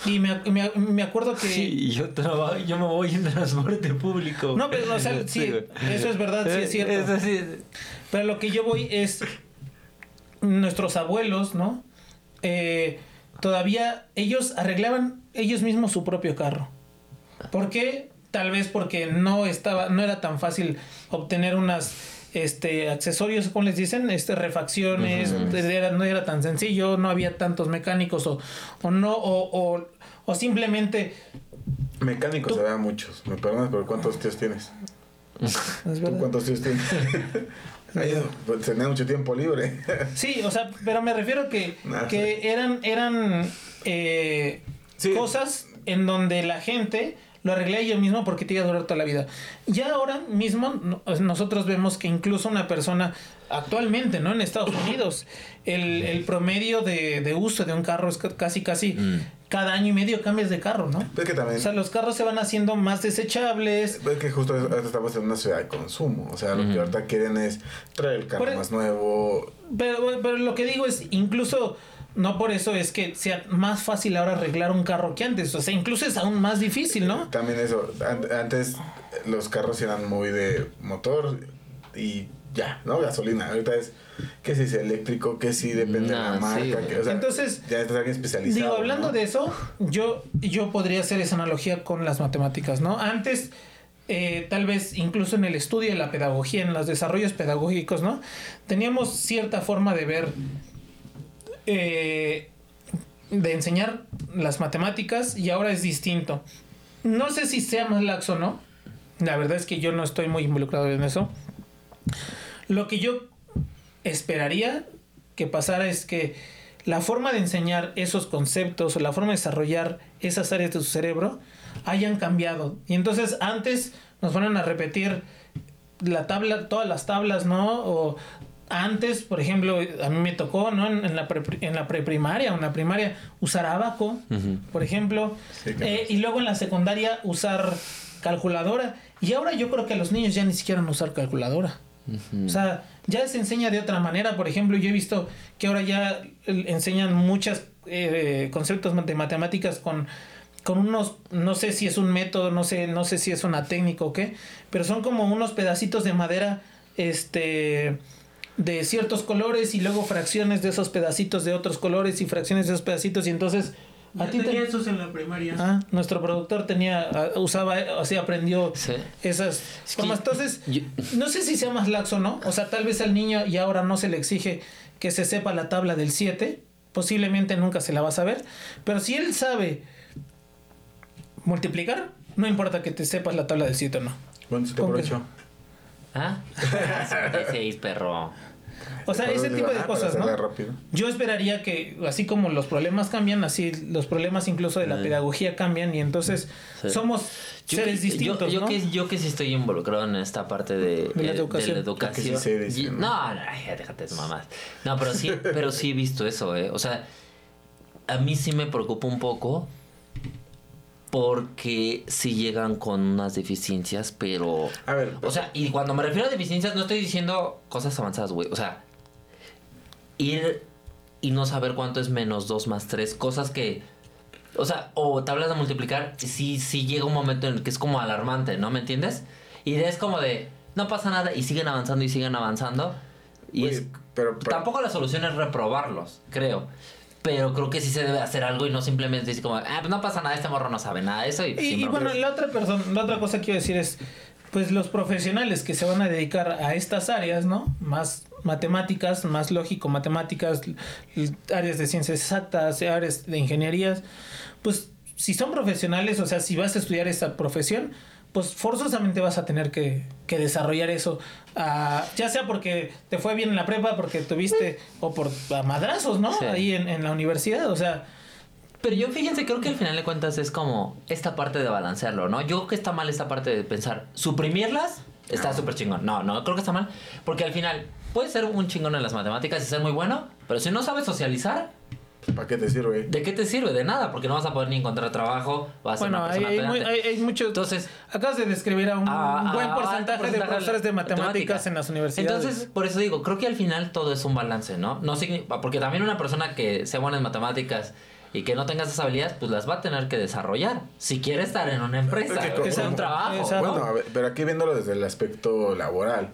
E: y me, me, me acuerdo que...
D: Sí, yo trabajo, yo me voy en transporte público.
E: No, pero, o sea, sí, eso es verdad, sí es cierto.
D: Eso sí.
E: Pero lo que yo voy es nuestros abuelos, ¿no? Eh, todavía ellos arreglaban ellos mismos su propio carro. ¿Por qué? tal vez porque no estaba, no era tan fácil obtener unas este accesorios, como les dicen, este refacciones, era- no era tan sencillo, no había tantos mecánicos o, o no, o, o, o simplemente
C: Mecánicos había muchos. Me perdonas, pero ¿cuántos tíos tienes?
E: es
C: ¿Tú cuántos tíos tienes? Pues, tenía mucho tiempo libre.
E: Sí, o sea, pero me refiero que, que eran, eran eh,
C: Sí.
E: cosas en donde la gente lo arreglé yo mismo porque te iba a durar toda la vida. Ya ahora mismo no- nosotros vemos que incluso una persona actualmente, ¿no? En Estados Unidos, el, el promedio de, de uso de un carro es ca- casi, casi
D: Mm.
E: cada año y medio cambias de carro, ¿no?
C: Es que también.
E: O sea, los carros se van haciendo más desechables.
C: Es que justo estamos en una ciudad de consumo. O sea, lo que ahorita quieren es traer el carro
E: e-
C: más nuevo.
E: Pero, pero lo que digo es, incluso, no por eso es que sea más fácil ahora arreglar un carro que antes. O sea, incluso es aún más difícil, ¿no?
C: También eso. an- Antes los carros eran muy de motor y ya, ¿no? Gasolina. Ahorita es que si es eléctrico, que si depende de la marca.
D: sí,
C: que,
D: güey.
C: o sea,
E: Entonces,
C: ya estás alguien especializado.
E: Digo, hablando
C: ¿no?
E: de eso, yo, yo podría hacer esa analogía con las matemáticas, ¿no? Antes, eh, tal vez incluso en el estudio de la pedagogía, en los desarrollos pedagógicos, ¿no? Teníamos cierta forma de ver, eh, de enseñar las matemáticas y ahora es distinto. No sé si sea más laxo o no. La verdad es que yo no estoy muy involucrado en eso. Lo que yo esperaría que pasara es que la forma de enseñar esos conceptos o la forma de desarrollar esas áreas de su cerebro hayan cambiado. Y entonces antes nos van a repetir la tabla, todas las tablas, ¿no? Antes, por ejemplo, a mí me tocó, ¿no? En, en la, pre, en la preprimaria o en la primaria usar abaco, por ejemplo.
C: Sí, claro.
E: Eh, y luego en la secundaria usar calculadora. Y ahora yo creo que los niños ya ni siquiera van a usar calculadora. O sea, ya se enseña de otra manera. Por ejemplo, yo he visto que ahora ya eh, enseñan muchos conceptos de matemáticas con, con unos, no sé si es un método, no sé, no sé si es una técnica o qué, pero son como unos pedacitos de madera, este de ciertos colores y luego fracciones de esos pedacitos de otros colores y fracciones de esos pedacitos y entonces a ti te-
B: tenía esos en la primaria.
E: Ah, nuestro productor tenía, ah, usaba, o sea, aprendió
D: Sí.
E: esas
D: Es que
E: formas. Entonces,
D: yo-
E: no sé si sea más laxo o no. O sea, tal vez al niño y ahora no se le exige que se sepa la tabla del 7. Posiblemente nunca se la va a saber. Pero si él sabe multiplicar, no importa que te sepas la tabla del 7 o no.
C: Bueno, se te
E: ¿Cómo que
C: aprovechó.
D: ¿Ah? 56, perro.
E: O sea, ese tipo de cosas, ¿no?
C: rápido.
E: Yo esperaría que, así como los problemas cambian, así los problemas incluso de la
D: Mm.
E: pedagogía cambian y entonces
D: Sí.
E: somos
D: Yo
E: seres
D: que,
E: distintos,
D: yo, yo
E: ¿no?
D: que, yo que sí estoy involucrado en esta parte de,
E: De la
D: eh,
E: educación.
C: Porque sí sé, dice,
D: Y-
C: ¿no?
D: no, no, ay, déjate de mamás. No, pero sí, pero sí he visto eso, eh. O sea, a mí sí me preocupa un poco porque sí llegan con unas deficiencias, pero...
C: A ver,
D: O sea, y cuando me refiero a deficiencias no estoy diciendo cosas avanzadas, güey. O sea, ir y no saber cuánto es menos 2 más 3, cosas que... O sea, o tablas de multiplicar, sí, sí llega un momento en el que es como alarmante, ¿no? ¿Me entiendes? Y es como de, no pasa nada y siguen avanzando y siguen avanzando. Y es...
C: pero, pero-
D: Tampoco la solución es reprobarlos, creo. Pero creo que sí se debe hacer algo y no simplemente decir como, ah, pues no pasa nada, este morro no sabe nada de eso. Y,
E: Y, y bueno, la otra persona, la otra cosa que quiero decir es, pues los profesionales que se van a dedicar a estas áreas, ¿no? Más matemáticas, más lógico, matemáticas, áreas de ciencias exactas, áreas de ingenierías, pues si son profesionales, o sea, si vas a estudiar esta profesión, pues forzosamente vas a tener que, que desarrollar eso, ah, ya sea porque te fue bien en la prepa, porque tuviste, o por a madrazos, ¿no?
D: Sí.
E: Ahí en, en la universidad, o sea,
D: Pero yo fíjense, creo que al final de cuentas es como esta parte de balancearlo, ¿no? Yo creo que está mal esta parte de pensar, suprimirlas está súper chingón. No, no, creo que está mal. Porque al final, puedes ser un chingón en las matemáticas y ser muy bueno, pero si no sabes socializar,
C: ¿Para qué te sirve?
D: ¿de qué te sirve? De nada, porque no vas a poder ni encontrar trabajo, vas a ser
E: bueno,
D: una
E: hay,
D: persona
E: hay, muy-
D: pedante.
E: hay- hay mucho...
D: Entonces,
E: Acabas de describir a un
D: a- a-
E: buen
D: a
E: porcentaje, de profesores de matemáticas
D: matemáticas.
E: en las universidades.
D: Entonces, por eso digo, creo que al final todo es un balance, ¿no? no porque también una persona que sea buena en matemáticas y que no tenga esas habilidades, pues las va a tener que desarrollar. Si quiere estar en una empresa,
C: Es que
D: en un trabajo.
C: Bueno, a ver, pero aquí viéndolo desde el aspecto laboral.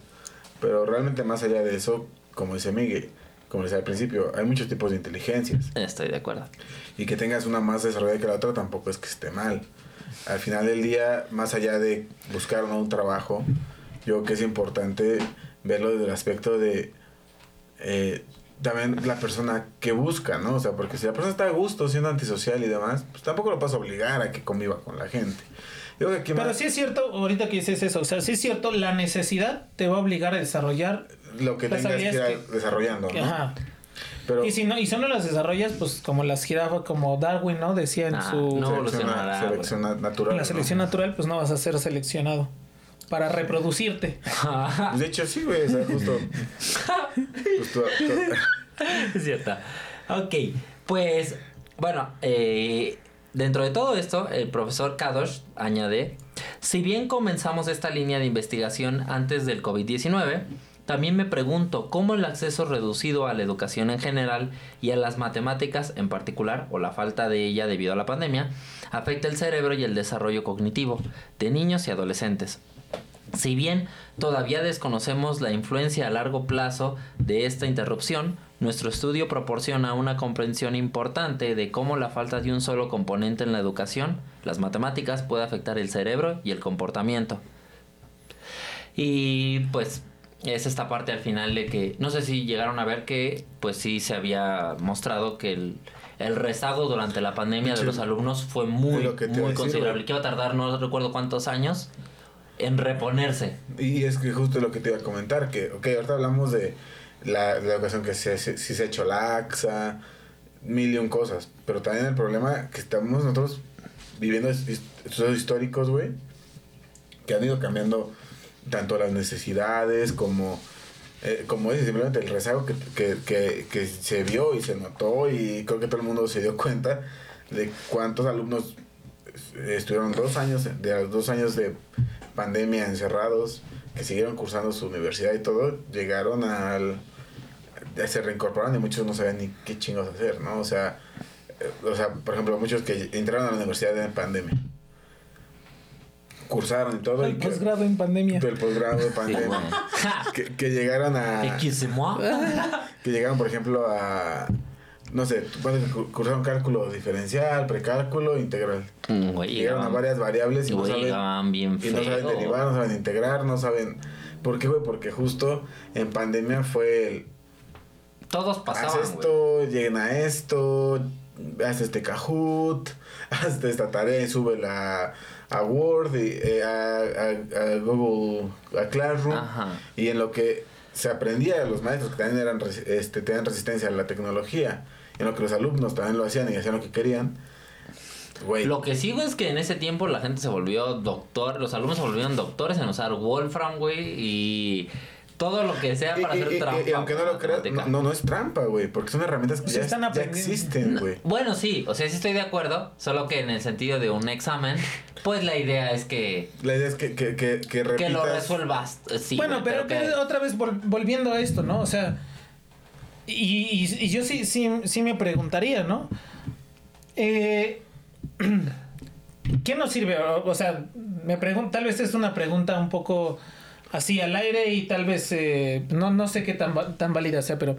C: Pero realmente más allá de eso, como dice Miguel, como decía al principio, hay muchos tipos de inteligencias.
D: Estoy de acuerdo.
C: Y que tengas una más desarrollada que la otra tampoco es que esté mal. al final del día, más allá de buscar ¿no? un trabajo, yo creo que es importante verlo desde el aspecto de eh, también la persona que busca, ¿no? O sea, porque si la persona está a gusto siendo antisocial y demás, pues tampoco lo vas a obligar a que conviva con la gente. Yo creo que aquí
E: Pero
C: más-
E: sí es cierto, ahorita que dices eso, o sea, sí es cierto, la necesidad te va a obligar a desarrollar.
C: Lo que
E: las
C: tengas que ir
E: que-
C: desarrollando, ¿no?
E: Ajá.
C: Pero
E: Y si no, y si no las desarrollas, pues como las jirafas, como Darwin, ¿no? Decía en
D: Ah,
E: su
D: no.
C: selección, selección na- natural.
E: en la
C: ¿no?
E: selección natural, pues no vas a ser seleccionado para reproducirte.
C: De hecho, sí, güey, o sea, justo. tú-
D: Es cierta. Ok, pues bueno, eh, dentro de todo esto, el profesor Kadosh añade, si bien comenzamos esta línea de investigación antes del COVID-19, también me pregunto cómo el acceso reducido a la educación en general y a las matemáticas en particular, o la falta de ella debido a la pandemia, afecta el cerebro y el desarrollo cognitivo de niños y adolescentes. Si bien todavía desconocemos la influencia a largo plazo de esta interrupción, nuestro estudio proporciona una comprensión importante de cómo la falta de un solo componente en la educación, las matemáticas, puede afectar el cerebro y el comportamiento. Y pues es esta parte al final de que no sé si llegaron a ver que pues sí se había mostrado que el, el rezago durante la pandemia de los alumnos fue muy,
C: lo que
D: muy considerable. Que iba a tardar no recuerdo cuántos años en reponerse.
C: Y es que justo lo que te iba a comentar, que, ok, ahorita hablamos de la, de la educación que se, se- si se ha hecho laxa, mil y un cosas, pero también el problema que estamos nosotros viviendo es- es- estudios históricos, güey, que han ido cambiando tanto las necesidades como, eh, como es simplemente el rezago que, que, que, que se vio y se notó y creo que todo el mundo se dio cuenta de cuántos alumnos estuvieron dos años, de dos años de pandemia encerrados, que siguieron cursando su universidad y todo, llegaron al... se reincorporaron y muchos no sabían ni qué chingos hacer, ¿no? O sea, eh, o sea, por ejemplo, muchos que entraron a la universidad en pandemia, cursaron y todo,
E: El posgrado en pandemia.
C: el posgrado
D: Sí,
C: pandemia,
D: güey.
C: que, que llegaron a... Que llegaron, por ejemplo, a... No sé, cursaron cálculo diferencial, precálculo, integral.
D: Mm, güey,
C: Llegaron a
D: llegaban-
C: varias variables y no saben,
D: bien
C: y no saben derivar, no saben integrar, no saben... ¿Por qué, güey? Porque justo en pandemia fue el...
D: Todos
C: Haz
D: pasaban, güey.
C: esto, lleguen a esto, haz este Kahoot, haz esta tarea y súbela a Word, y, eh, a, a- a Google, a Classroom.
D: Ajá.
C: Y en lo que se aprendía, los maestros que también eran, este, tenían resistencia a la tecnología, y en lo que los alumnos también lo hacían y hacían lo que querían, güey.
D: Lo que sigo es que en ese tiempo la gente se volvió doctor, los alumnos se volvieron doctores en usar Wolfram, güey, y todo lo que sea para
C: Y-
D: hacer
C: y-
D: trampa.
C: y aunque no lo creas, no, no, es trampa, güey, porque son herramientas que ya,
E: están
C: ya
E: aprendiendo.
C: existen, güey.
D: Bueno, sí, o sea, sí estoy de acuerdo, solo que en el sentido de un examen, pues la idea es que,
C: La idea es que, que, que, que repitas...
D: que lo resuelvas. Sí,
E: bueno, pero,
D: que-
E: otra vez vol- volviendo a esto, ¿no? O sea, y, y- y yo sí, sí, sí me preguntaría, ¿no? Eh, ¿Qué nos sirve? O, o sea, me pregunto, tal vez es una pregunta un poco así al aire y tal vez eh, no, no sé qué tan, tan válida sea, pero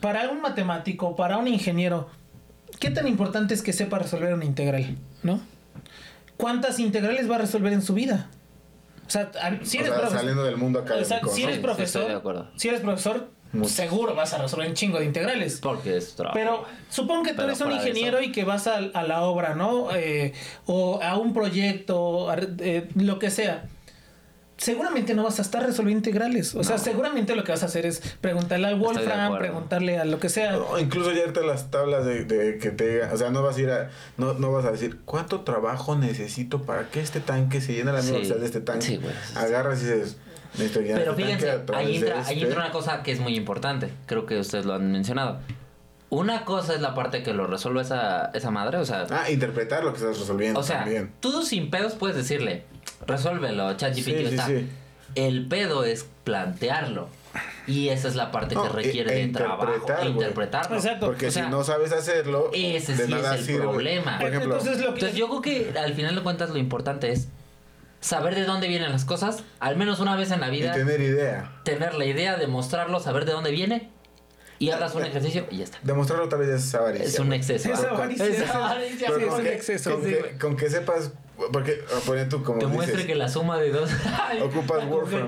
E: para un matemático, para un ingeniero, ¿qué tan importante es que sepa resolver una integral? ¿No? ¿Cuántas integrales va a resolver en su vida? O sea, a- si
C: o
E: eres
C: sea,
E: profesor-
C: saliendo del mundo
E: o sea,
C: académico,
E: si eres
D: Sí, sí,
E: profesor,
D: estoy de acuerdo.
E: si eres profesor,
C: Mucho.
E: seguro vas a resolver un chingo de integrales.
D: Porque es trabajo.
E: Pero supón que tú
D: Pero
E: eres un ingeniero
D: eso.
E: y que vas a, a la obra, ¿no? Eh, o a un proyecto, a- eh, lo que sea. Seguramente no vas a estar resolviendo integrales. O sea, seguramente lo que vas a hacer es preguntarle al Wolfram, preguntarle a lo que sea.
C: No, incluso ya ahorita las tablas de, de que te diga, o sea, no vas a ir a, no, no vas a decir, ¿cuánto trabajo necesito para que este tanque se llene la
D: Sí.
C: velocidad de este tanque?
D: Sí, güey.
C: Agarras y dices, necesito llenar
D: Pero
C: este
D: fíjense,
C: a
D: ahí entra, ahí
C: este".
D: entra una cosa que es muy importante. Creo que ustedes lo han mencionado. Una cosa es la parte que lo resuelve esa, esa madre, o sea,
C: Ah, interpretar lo que estás resolviendo
D: o sea,
C: también.
D: tú sin pedos puedes decirle, resuélvelo, ChatGPT
C: Sí, sí,
D: está.
C: sí.
D: El pedo es plantearlo. Y esa es la parte
C: No,
D: que requiere
C: e-
D: de trabajo. Interpretarlo.
E: Exacto.
C: Porque
D: o sea,
C: si no sabes hacerlo,
D: ese
C: de
D: sí
C: nada
D: es el
C: sirve.
D: problema.
C: Por ejemplo,
E: Entonces lo que...
D: Entonces yo creo que al final de cuentas lo importante es saber de dónde vienen las cosas, al menos una vez en la
C: y
D: vida,
C: tener idea.
D: tener la idea, demostrarlo, saber de dónde viene y hagas un ejercicio y ya está.
C: Demostrarlo tal vez es avaricia.
D: Es un exceso.
E: Es avaricia.
D: Es avaricia,
C: Pero
E: Sí,
C: con
E: es un
C: que-
E: exceso,
C: Con,
D: sí,
C: que, con que sepas, porque, ah, pone tú como
D: Te muestre
C: dices,
D: que la suma de dos.
C: Ocupas
D: la
C: Wolfram.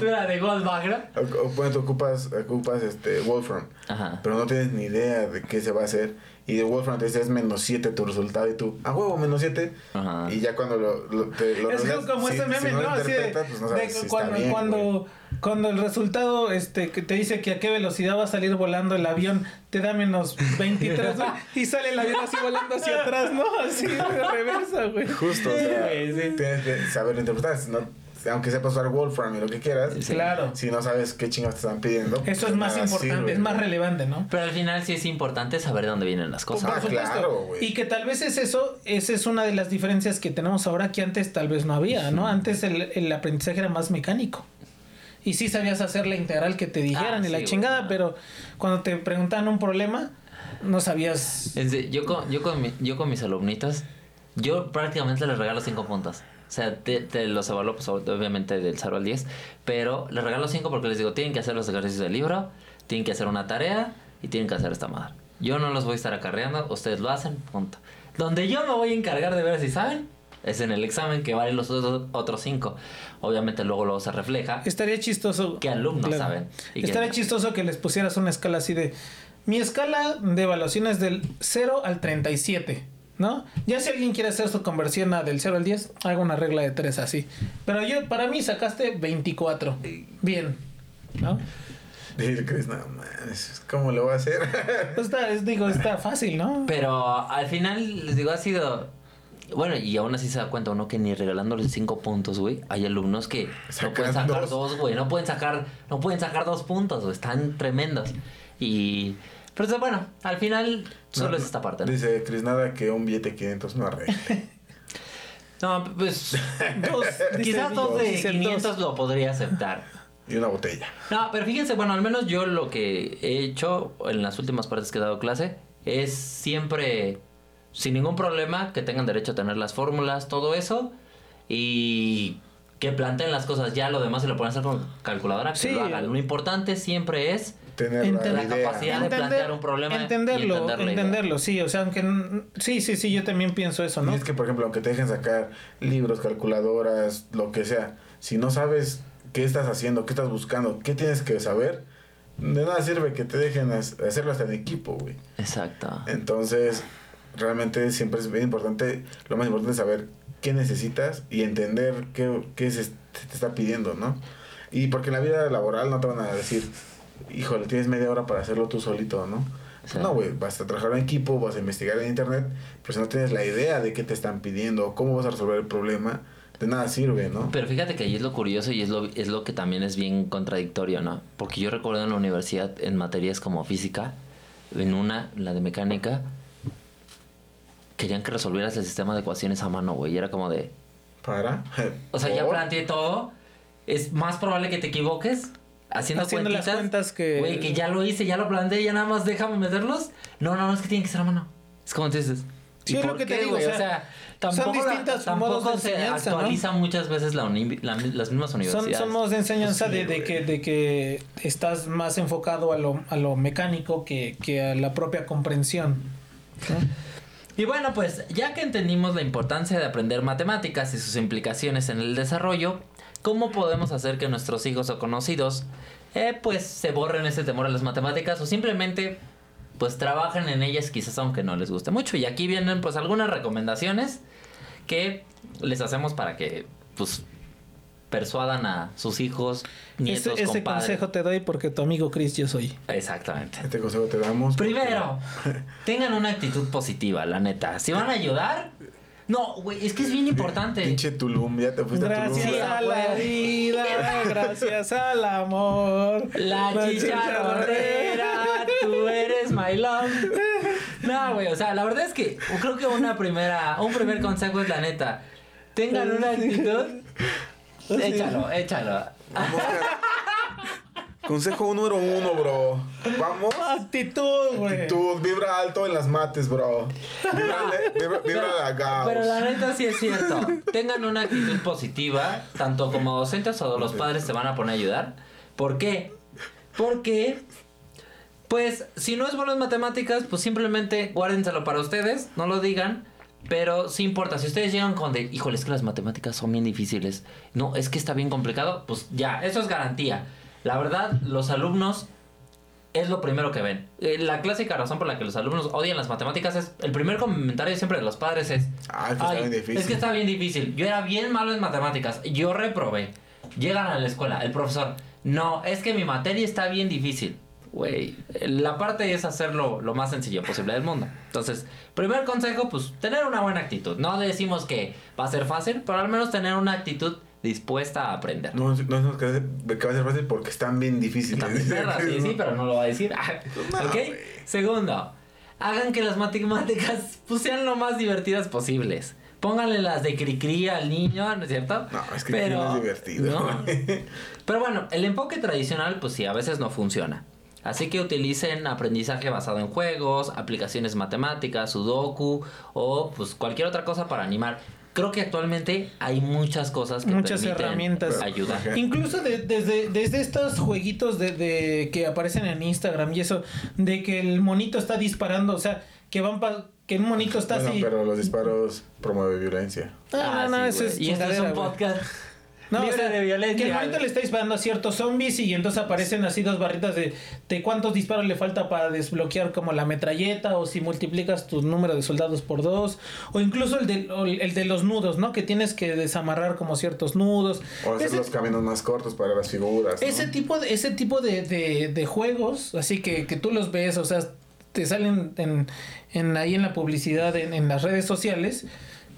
D: de
C: este, Wolfram,
D: Ajá.
C: pero no tienes ni idea de qué se va a hacer. Y de Wolfram te dice es menos 7 tu resultado y tú, a huevo, menos 7.
D: Ajá.
C: Y ya cuando lo, lo, te, lo
E: Es
C: revelas,
E: como
C: si-
E: ese
C: si
E: meme,
C: no
E: ¿no?
C: lo
E: Así de,
C: interpretas, pues no sabes
E: de
C: si está
E: cuando,
C: bien,
E: cuando, cuando el resultado este, que te dice que a qué velocidad va a salir volando el avión te da menos 23 güey, y sale el avión así volando hacia atrás, ¿no? Así de reversa, güey.
C: Justo, o sea,
E: Sí, sí.
C: tienes que saberlo interpretar. no- aunque sepas usar Wolfram y lo que quieras,
D: Sí.
E: Claro.
C: si no sabes qué chingados te están pidiendo.
E: Eso
C: pues
E: es más
C: nada
E: importante,
C: sirve,
E: es más
C: güey.
E: relevante, ¿no?
D: Pero al final sí es importante saber de dónde vienen las
E: Por
D: cosas.
C: Ah,
E: supuesto.
C: claro, güey.
E: y que tal vez es eso, esa es una de las diferencias que tenemos ahora que antes tal vez no había, ¿no? Antes el, el aprendizaje era más mecánico. Y sí sabías hacer la integral que te dijeran
D: Ah,
E: y la chingada, pero cuando te preguntaban un problema, no sabías.
D: Yo, con, yo, con mi- yo con mis alumnitos, yo prácticamente les regalo 5 puntos. O sea, te, te los evalúo, pues, obviamente del 0 al 10. Pero les regalo 5 porque les digo, tienen que hacer los ejercicios del libro, tienen que hacer una tarea y tienen que hacer esta madre. Yo no los voy a estar acarreando, ustedes lo hacen, punto. Donde yo me voy a encargar de ver si saben es en el examen que valen los otros, otros 5. Obviamente luego luego se refleja.
E: Estaría chistoso.
D: ¿Qué alumnos saben? ¿Y qué
E: Estaría chistoso que les pusieras una escala así de. Mi escala de evaluación es del 0 al 37. ¿No? Ya si alguien quiere hacer su conversión a del 0 al 10, haga una regla de 3 así. Pero yo, para mí, sacaste 24. Bien. ¿No?
C: ¿cómo lo voy a hacer?
E: Pues está, es- digo, está fácil, ¿no?
D: Pero al final, les digo, ha sido. Bueno, y aún así se da cuenta uno que ni regalándoles cinco puntos, güey. Hay alumnos que no pueden sacar
C: dos.
D: güey. No pueden sacar, no pueden sacar dos puntos, güey. Están tremendos. Y. Pero sea, bueno, al final solo
C: No,
D: es esta parte, ¿no?
C: Dice Chris, nada que un billete de 500 no arregle.
D: No, pues.
E: Dos,
D: quizás dos de
E: dice
D: 500
E: dos.
D: lo podría aceptar.
C: y una botella.
D: No, pero fíjense, bueno, al menos yo lo que he hecho en las últimas partes que he dado clase es siempre, sin ningún problema, que tengan derecho a tener las fórmulas, todo eso, y que planteen las cosas. Ya lo demás se lo pueden hacer con calculadora, que
E: Sí.
D: lo hagan. Lo importante siempre es
C: Tener la idea.
D: capacidad de plantear un problema y
E: entenderlo,
D: entender la idea.
E: entenderlo, sí, o sea, aunque n- sí, sí, sí, yo también pienso eso,
C: Y
E: ¿no?
C: es que, por ejemplo, aunque te dejen sacar libros, calculadoras, lo que sea, si no sabes qué estás haciendo, qué estás buscando, qué tienes que saber, de nada sirve que te dejen hacerlo hasta en equipo, güey.
D: Exacto.
C: Entonces, realmente siempre es bien importante, lo más importante es saber qué necesitas y entender qué, qué se te está pidiendo, ¿no? Y porque en la vida laboral no te van a decir, híjole, tienes media hora para hacerlo tú solito, ¿no?
D: Sí.
C: No, güey, vas a trabajar en equipo, vas a investigar en internet, pero si no tienes la idea de qué te están pidiendo, cómo vas a resolver el problema, de nada sirve, ¿no?
D: Pero fíjate que ahí es lo curioso y es lo, es lo que también es bien contradictorio, ¿no? Porque yo recuerdo en la universidad, en materias como física, en una, la de mecánica, querían que resolvieras el sistema de ecuaciones a mano, güey. Y era como de...
C: Para.
D: O sea, ya planteé todo. Es más probable que te equivoques haciendo,
E: Haciendo las
D: cuentitas.
E: cuentas que-
D: Güey, que ya lo hice, ya lo planteé, ya nada más déjame meterlos. No, no, no, es que tienen que ser a mano. Es como dices.
E: Sí,
D: ¿y
E: es lo que te
D: qué,
E: digo,
D: güey?
E: o sea,
D: sea,
E: son
D: tampoco, la-
E: distintos
D: tampoco
E: modos de
D: se
E: enseñanza, ¿no?
D: muchas veces la uni- la- las mismas
E: Son,
D: universidades.
E: son modos de enseñanza
C: Sí,
E: de, de que, de que estás más enfocado a lo, a lo mecánico que, que a la propia comprensión. ¿no?
D: Y bueno, pues ya que entendimos la importancia de aprender matemáticas y sus implicaciones en el desarrollo, ¿cómo podemos hacer que nuestros hijos o conocidos eh, pues se borren ese temor a las matemáticas o simplemente pues trabajen en ellas quizás aunque no les guste mucho? Y aquí vienen pues algunas recomendaciones que les hacemos para que pues persuadan a sus hijos, nietos,
E: Ese, ese
D: compadres.
E: consejo te doy porque tu amigo Chris yo soy.
D: Exactamente.
C: Este consejo te damos. porque-
D: Primero, tengan una actitud positiva, la neta. Si van a ayudar, no, güey, es que es bien importante.
C: Pinche Tulum, ya te fuiste a Tulum.
E: Gracias
D: Sí,
C: ¿verdad?
E: a la vida, gracias al amor.
D: La chicharronera, tú eres my love. No, güey, o sea, la verdad es que creo que una primera, un primer consejo es la neta. Tengan una actitud. Échalo, échalo.
C: Vamos. Consejo número uno, bro. Vamos.
E: Actitud, güey.
C: Tú vibra alto en las mates, bro. Vibra, vibra, vibra Gauss.
D: Pero la neta sí es cierto. Tengan una actitud positiva, tanto como docentes o los padres te van a poner a ayudar. ¿Por qué? Porque Pues si no es bueno en matemáticas, pues simplemente guárdenselo para ustedes, no lo digan. Pero sí importa, si ustedes llegan con de, híjole, es que las matemáticas son bien difíciles. No, es que está bien complicado, pues ya, eso es garantía. La verdad, los alumnos es lo primero que ven. Eh, La clásica razón por la que los alumnos odian las matemáticas es, el primer comentario siempre de los padres es,
C: Ah, es que está
D: "Ay,
C: bien difícil".
D: es que está bien difícil. Yo era bien malo en matemáticas, yo reprobé. Llegan a la escuela, el profesor, no, es que mi materia está bien difícil. Güey, la parte es hacerlo lo más sencillo posible del mundo. Entonces, primer consejo, pues tener una buena actitud. No decimos que va a ser fácil, pero al menos tener una actitud dispuesta a aprender.
C: No, no, no, que va a ser- que va a ser fácil porque están bien difíciles.
D: También perra, sí, sí, pero no lo va a decir.
C: No,
D: ¿Ok? Segundo, hagan que las matemáticas pues, sean lo más divertidas posibles. Pónganle las de cri-cri al niño, ¿no es cierto?
C: No, es que no es divertido.
D: No. Pero bueno, el enfoque tradicional, pues sí, a veces no funciona. Así que utilicen aprendizaje basado en juegos, aplicaciones matemáticas, sudoku o pues cualquier otra cosa para animar. Creo que actualmente hay muchas cosas que
E: Muchas
D: permiten
E: herramientas.
D: ayudar.
E: Incluso de- desde, desde estos jueguitos de, de- que aparecen en Instagram y eso, de que el monito está disparando, o sea, que van pa- que un monito está
C: Bueno,
E: así.
C: pero los disparos promueven violencia.
E: Ah, no, no,
D: sí,
E: eso
D: güey.
E: es
D: Y esto es un podcast
E: No,
D: libre
E: o sea,
D: de violencia.
E: que el monito le está disparando a ciertos zombies y entonces aparecen así dos barritas de, de cuántos disparos le falta para desbloquear como la metralleta o si multiplicas tu número de soldados por dos o incluso el de, el de los nudos, ¿no? Que tienes que desamarrar como ciertos nudos.
C: O hacer
E: Ese-
C: los caminos más cortos para las figuras. ¿no?
E: Ese tipo de, ese tipo de, de, de juegos, así que, que tú los ves, o sea, te salen en, en ahí en la publicidad, en, en las redes sociales,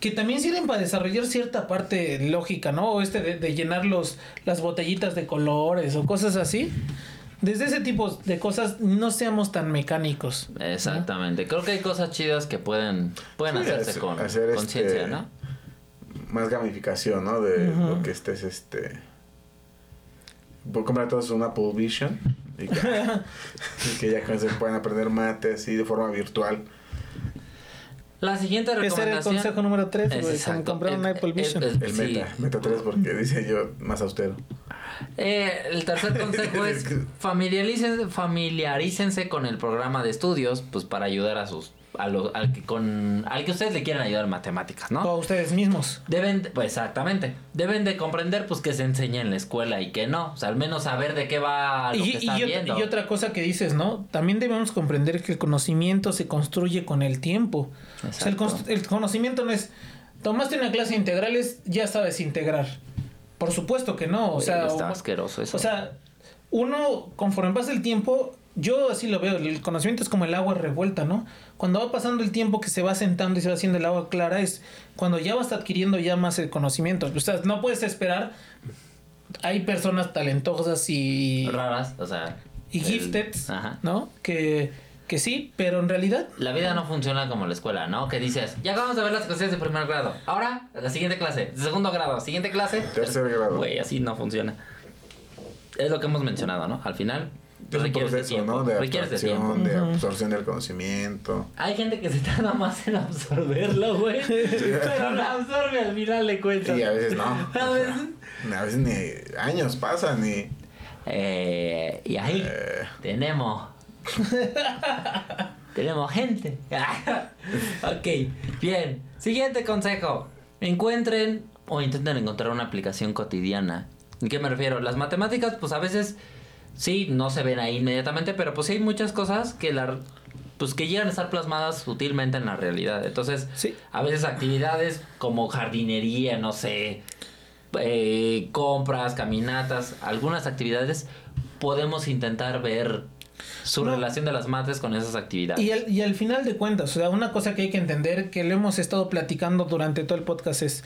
E: que también sirven para desarrollar cierta parte lógica, ¿no? O este de, de llenar los, las botellitas de colores o cosas así. Desde ese tipo de cosas no seamos tan mecánicos. ¿no?
D: Exactamente. Creo que hay cosas chidas que pueden, pueden
C: Sí,
D: hacerse
C: hacer-
D: con
C: hacer
D: conciencia,
C: este-
D: ¿no?
C: Más gamificación, ¿no? De lo que estés, este... Por comprar todos un Apple Vision. Y que, y que ya con eso puedan aprender mate así de forma virtual.
D: La siguiente
E: Ese era el
D: recomendación.
E: consejo número 3,
D: Es
E: güey,
D: exacto.
E: comprar un Apple Vision.
D: es-
C: El
D: sí.
C: meta, meta 3 porque dice yo más austero.
D: Eh, el tercer consejo es familiarícense, familiarícense con el programa de estudios, pues para ayudar a sus, a lo- al que con, al que ustedes le quieran ayudar en matemáticas, ¿no?
E: O a ustedes mismos.
D: Deben, de- pues exactamente, deben de comprender pues que se enseña en la escuela y que no, o sea, al menos saber de qué va lo
E: Y,
D: que
E: y
D: están
E: otra-
D: viendo.
E: y otra cosa que dices, ¿no? También debemos comprender que el conocimiento se construye con el tiempo. O sea, el, conocimiento no es, tomaste una clase de integrales, ya sabes integrar. Por supuesto que no. O sea,
D: está
E: o-
D: asqueroso eso.
E: o sea, uno, conforme pasa el tiempo, yo así lo veo, el conocimiento es como el agua revuelta, ¿no? Cuando va pasando el tiempo que se va sentando y se va haciendo el agua clara, es cuando ya vas adquiriendo ya más el conocimiento. O sea, no puedes esperar. Hay personas talentosas y,
D: raras, o sea,
E: y
D: el-
E: gifted,
D: Ajá.
E: ¿no? Que, que sí, pero en realidad
D: La vida no funciona como la escuela, ¿no? Que dices, ya acabamos de ver las clases de primer grado. Ahora, la siguiente clase, de segundo grado, siguiente clase.
C: Tercer grado.
D: Güey, así no funciona. Es lo que hemos mencionado, ¿no? Al final,
C: Es un
D: de
C: proceso,
D: tiempo.
C: ¿no? De
D: tiempo.
C: abstracción, de absorción del conocimiento.
D: Hay gente que se tarda más en absorberlo, güey. pero lo absorbe al final le cuentas.
C: Y a veces no.
D: A veces.
C: A veces ni años pasan y...
D: Eh, y ahí
C: Eh.
D: tenemos. tenemos gente. ok, bien. Siguiente consejo. Encuentren o intenten encontrar una aplicación cotidiana. ¿En qué me refiero? Las matemáticas, pues a veces sí, no se ven ahí inmediatamente, pero pues sí hay muchas cosas que la pues que llegan a estar plasmadas sutilmente en la realidad. Entonces,
E: Sí.
D: a veces actividades como jardinería, no sé, eh, compras, caminatas, algunas actividades, podemos intentar ver su
E: No.
D: relación de las mates con esas actividades.
E: Y al, y al final de cuentas, o sea, una cosa que hay que entender, que lo hemos estado platicando durante todo el podcast es,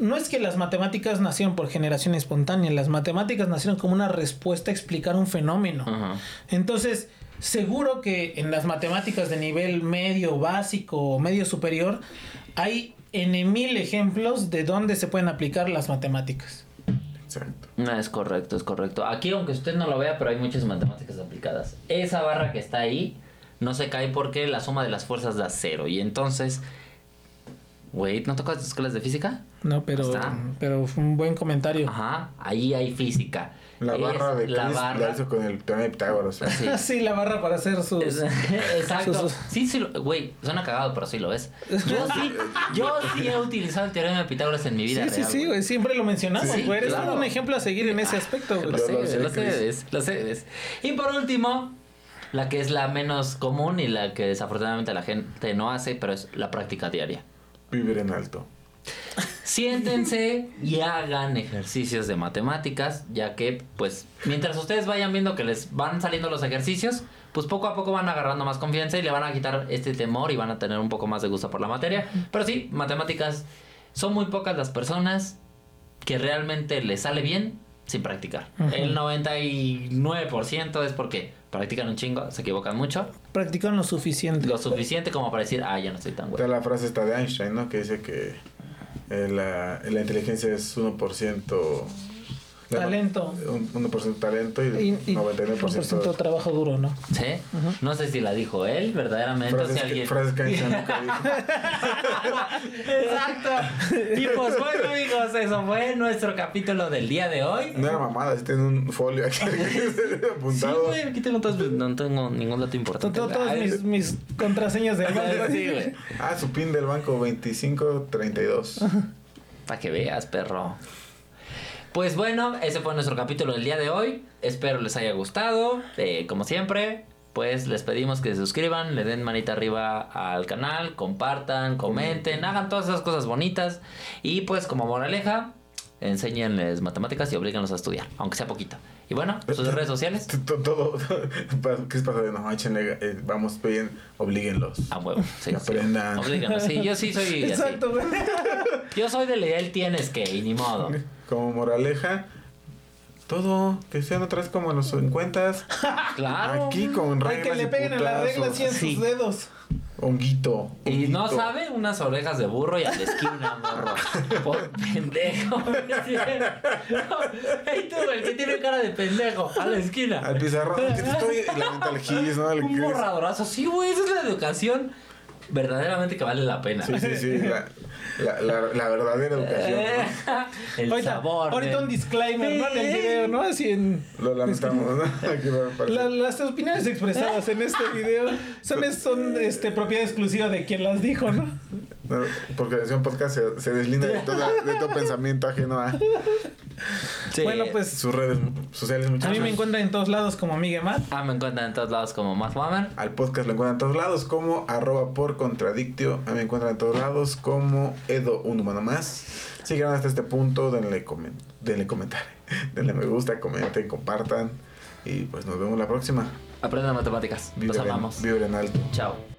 E: no es que las matemáticas nacieron por generación espontánea, las matemáticas nacieron como una respuesta a explicar un fenómeno.
D: Ajá.
E: Entonces, seguro que en las matemáticas de nivel medio básico o medio superior, hay N mil ejemplos de dónde se pueden aplicar las matemáticas.
C: Exacto.
D: No, es correcto, es correcto. Aquí, aunque usted no lo vea, pero hay muchas matemáticas aplicadas. Esa barra que está ahí no se cae porque la suma de las fuerzas da cero. Y entonces, Güey, ¿no tocas escuelas de física?
E: No, pero,
D: Está.
E: pero fue un buen comentario.
D: Ajá, ahí hay física.
C: La
D: Es
C: barra de
D: la barra.
C: la hizo con el teorema de Pitágoras. sea.
D: Sí.
E: Sí, la barra para hacer sus...
D: Es- Exacto.
E: sus-
D: Sí, sí, lo- güey, suena cagado, pero sí lo es. Yo sí, yo sí he utilizado el teorema de Pitágoras en mi vida
E: Sí, sí,
D: real,
E: sí, güey, siempre lo mencionamos,
D: Sí,
E: güey. Eres
D: claro.
E: un ejemplo a seguir en ese aspecto, güey.
D: Lo sé,
C: lo sé,
D: lo sé, lo. Y por último, la que es la menos común y la que desafortunadamente la gente no hace, pero es la práctica diaria.
C: Vivir en alto.
D: Siéntense y hagan ejercicios de matemáticas, ya que, pues, mientras ustedes vayan viendo que les van saliendo los ejercicios, pues poco a poco van agarrando más confianza y le van a quitar este temor y van a tener un poco más de gusto por la materia. Pero sí, matemáticas, son muy pocas las personas que realmente les sale bien sin practicar. El 99% es porque practican un chingo, se equivocan mucho,
E: Practican lo suficiente.
D: lo suficiente como para decir, ah, ya no estoy tan
C: Está
D: bueno.
C: la frase esta de Einstein, ¿no? Que dice que eh, la, la inteligencia es 1% la-
E: Talento.
C: un 1% talento y,
E: Y, y
C: 99%
E: trabajo duro, ¿no?
D: ¿Sí? No sé si la dijo él verdaderamente o
C: frases,
D: si
C: que,
D: alguien...
C: frases que nunca dijo.
D: Exacto. Y pues bueno, amigos, eso fue nuestro capítulo del día de hoy.
C: No era mamada, tiene un folio aquí
D: Sí,
C: apuntado.
D: güey, aquí tengo todos, no tengo ningún dato
E: To-
D: importante.
E: to- Todas mis, mis contraseñas de banco.
D: Sí, güey.
C: ah, su pin del banco 2532.
D: Para que veas, perro. Pues bueno, ese fue nuestro capítulo del día de hoy. Espero les haya gustado. Eh, como siempre, pues les pedimos que se suscriban, le den manita arriba al canal, compartan, comenten, hagan todas esas cosas bonitas. Y pues como moraleja, enséñenles matemáticas y oblíganlos a estudiar, aunque sea poquito. Y bueno, sus redes sociales.
C: Todo, ¿qué es pasa de no, échenle, eh, vamos bien, oblíguenlos.
D: A huevo. Sí,
C: Que aprendan.
D: Sí, oblíganos. Sí, yo sí soy.
E: Exacto.
D: Yo soy de la idea, él tienes que, y ni modo.
C: Como moraleja, todo, que sean otra vez como los encuentras.
D: Claro.
C: Aquí con
E: Ay,
C: reglas
E: que le
C: y
E: peguen a la regla
C: putazos.
E: así en
D: Sí.
E: sus dedos.
C: Honguito.
D: Y no
C: honguito.
D: sabe unas orejas de burro y a la esquina, morro. Por pendejo. Ey, tú, el que tiene cara de pendejo, a la esquina.
C: Al te estoy y la mental gis, ¿no? El
D: Un borradorazo. Sí, güey, esa es la educación verdaderamente que vale la pena.
C: Sí, sí, sí. La, la, la, la verdadera educación.
D: El
E: ahorita,
D: sabor.
E: ahorita
D: del-
E: un disclaimer, ¿no? En el video, ¿no? Así en...
C: Lo lamentamos, ¿no?
E: La- las opiniones expresadas en este video son, son este, propiedad exclusiva de quien las dijo, ¿no?
C: No, porque es un podcast se, se deslinda de todo, de todo pensamiento ajeno a
D: Sí.
E: Bueno, pues
C: sus redes sociales,
E: a mí me encuentran en todos lados como Miguel Matt.
D: Ah, me encuentran en todos lados como Math Woman.
C: Al podcast lo encuentran en todos lados como arroba por contradictio. A mí me encuentran en todos lados como Edo, un humano más. Si llegaron hasta este punto, denle, comen denle comentario. Denle me gusta, comenten, compartan. Y pues nos vemos la próxima.
D: Aprendan matemáticas. Los
C: Vibren-
D: amamos.
C: vibren alto.
D: Chao.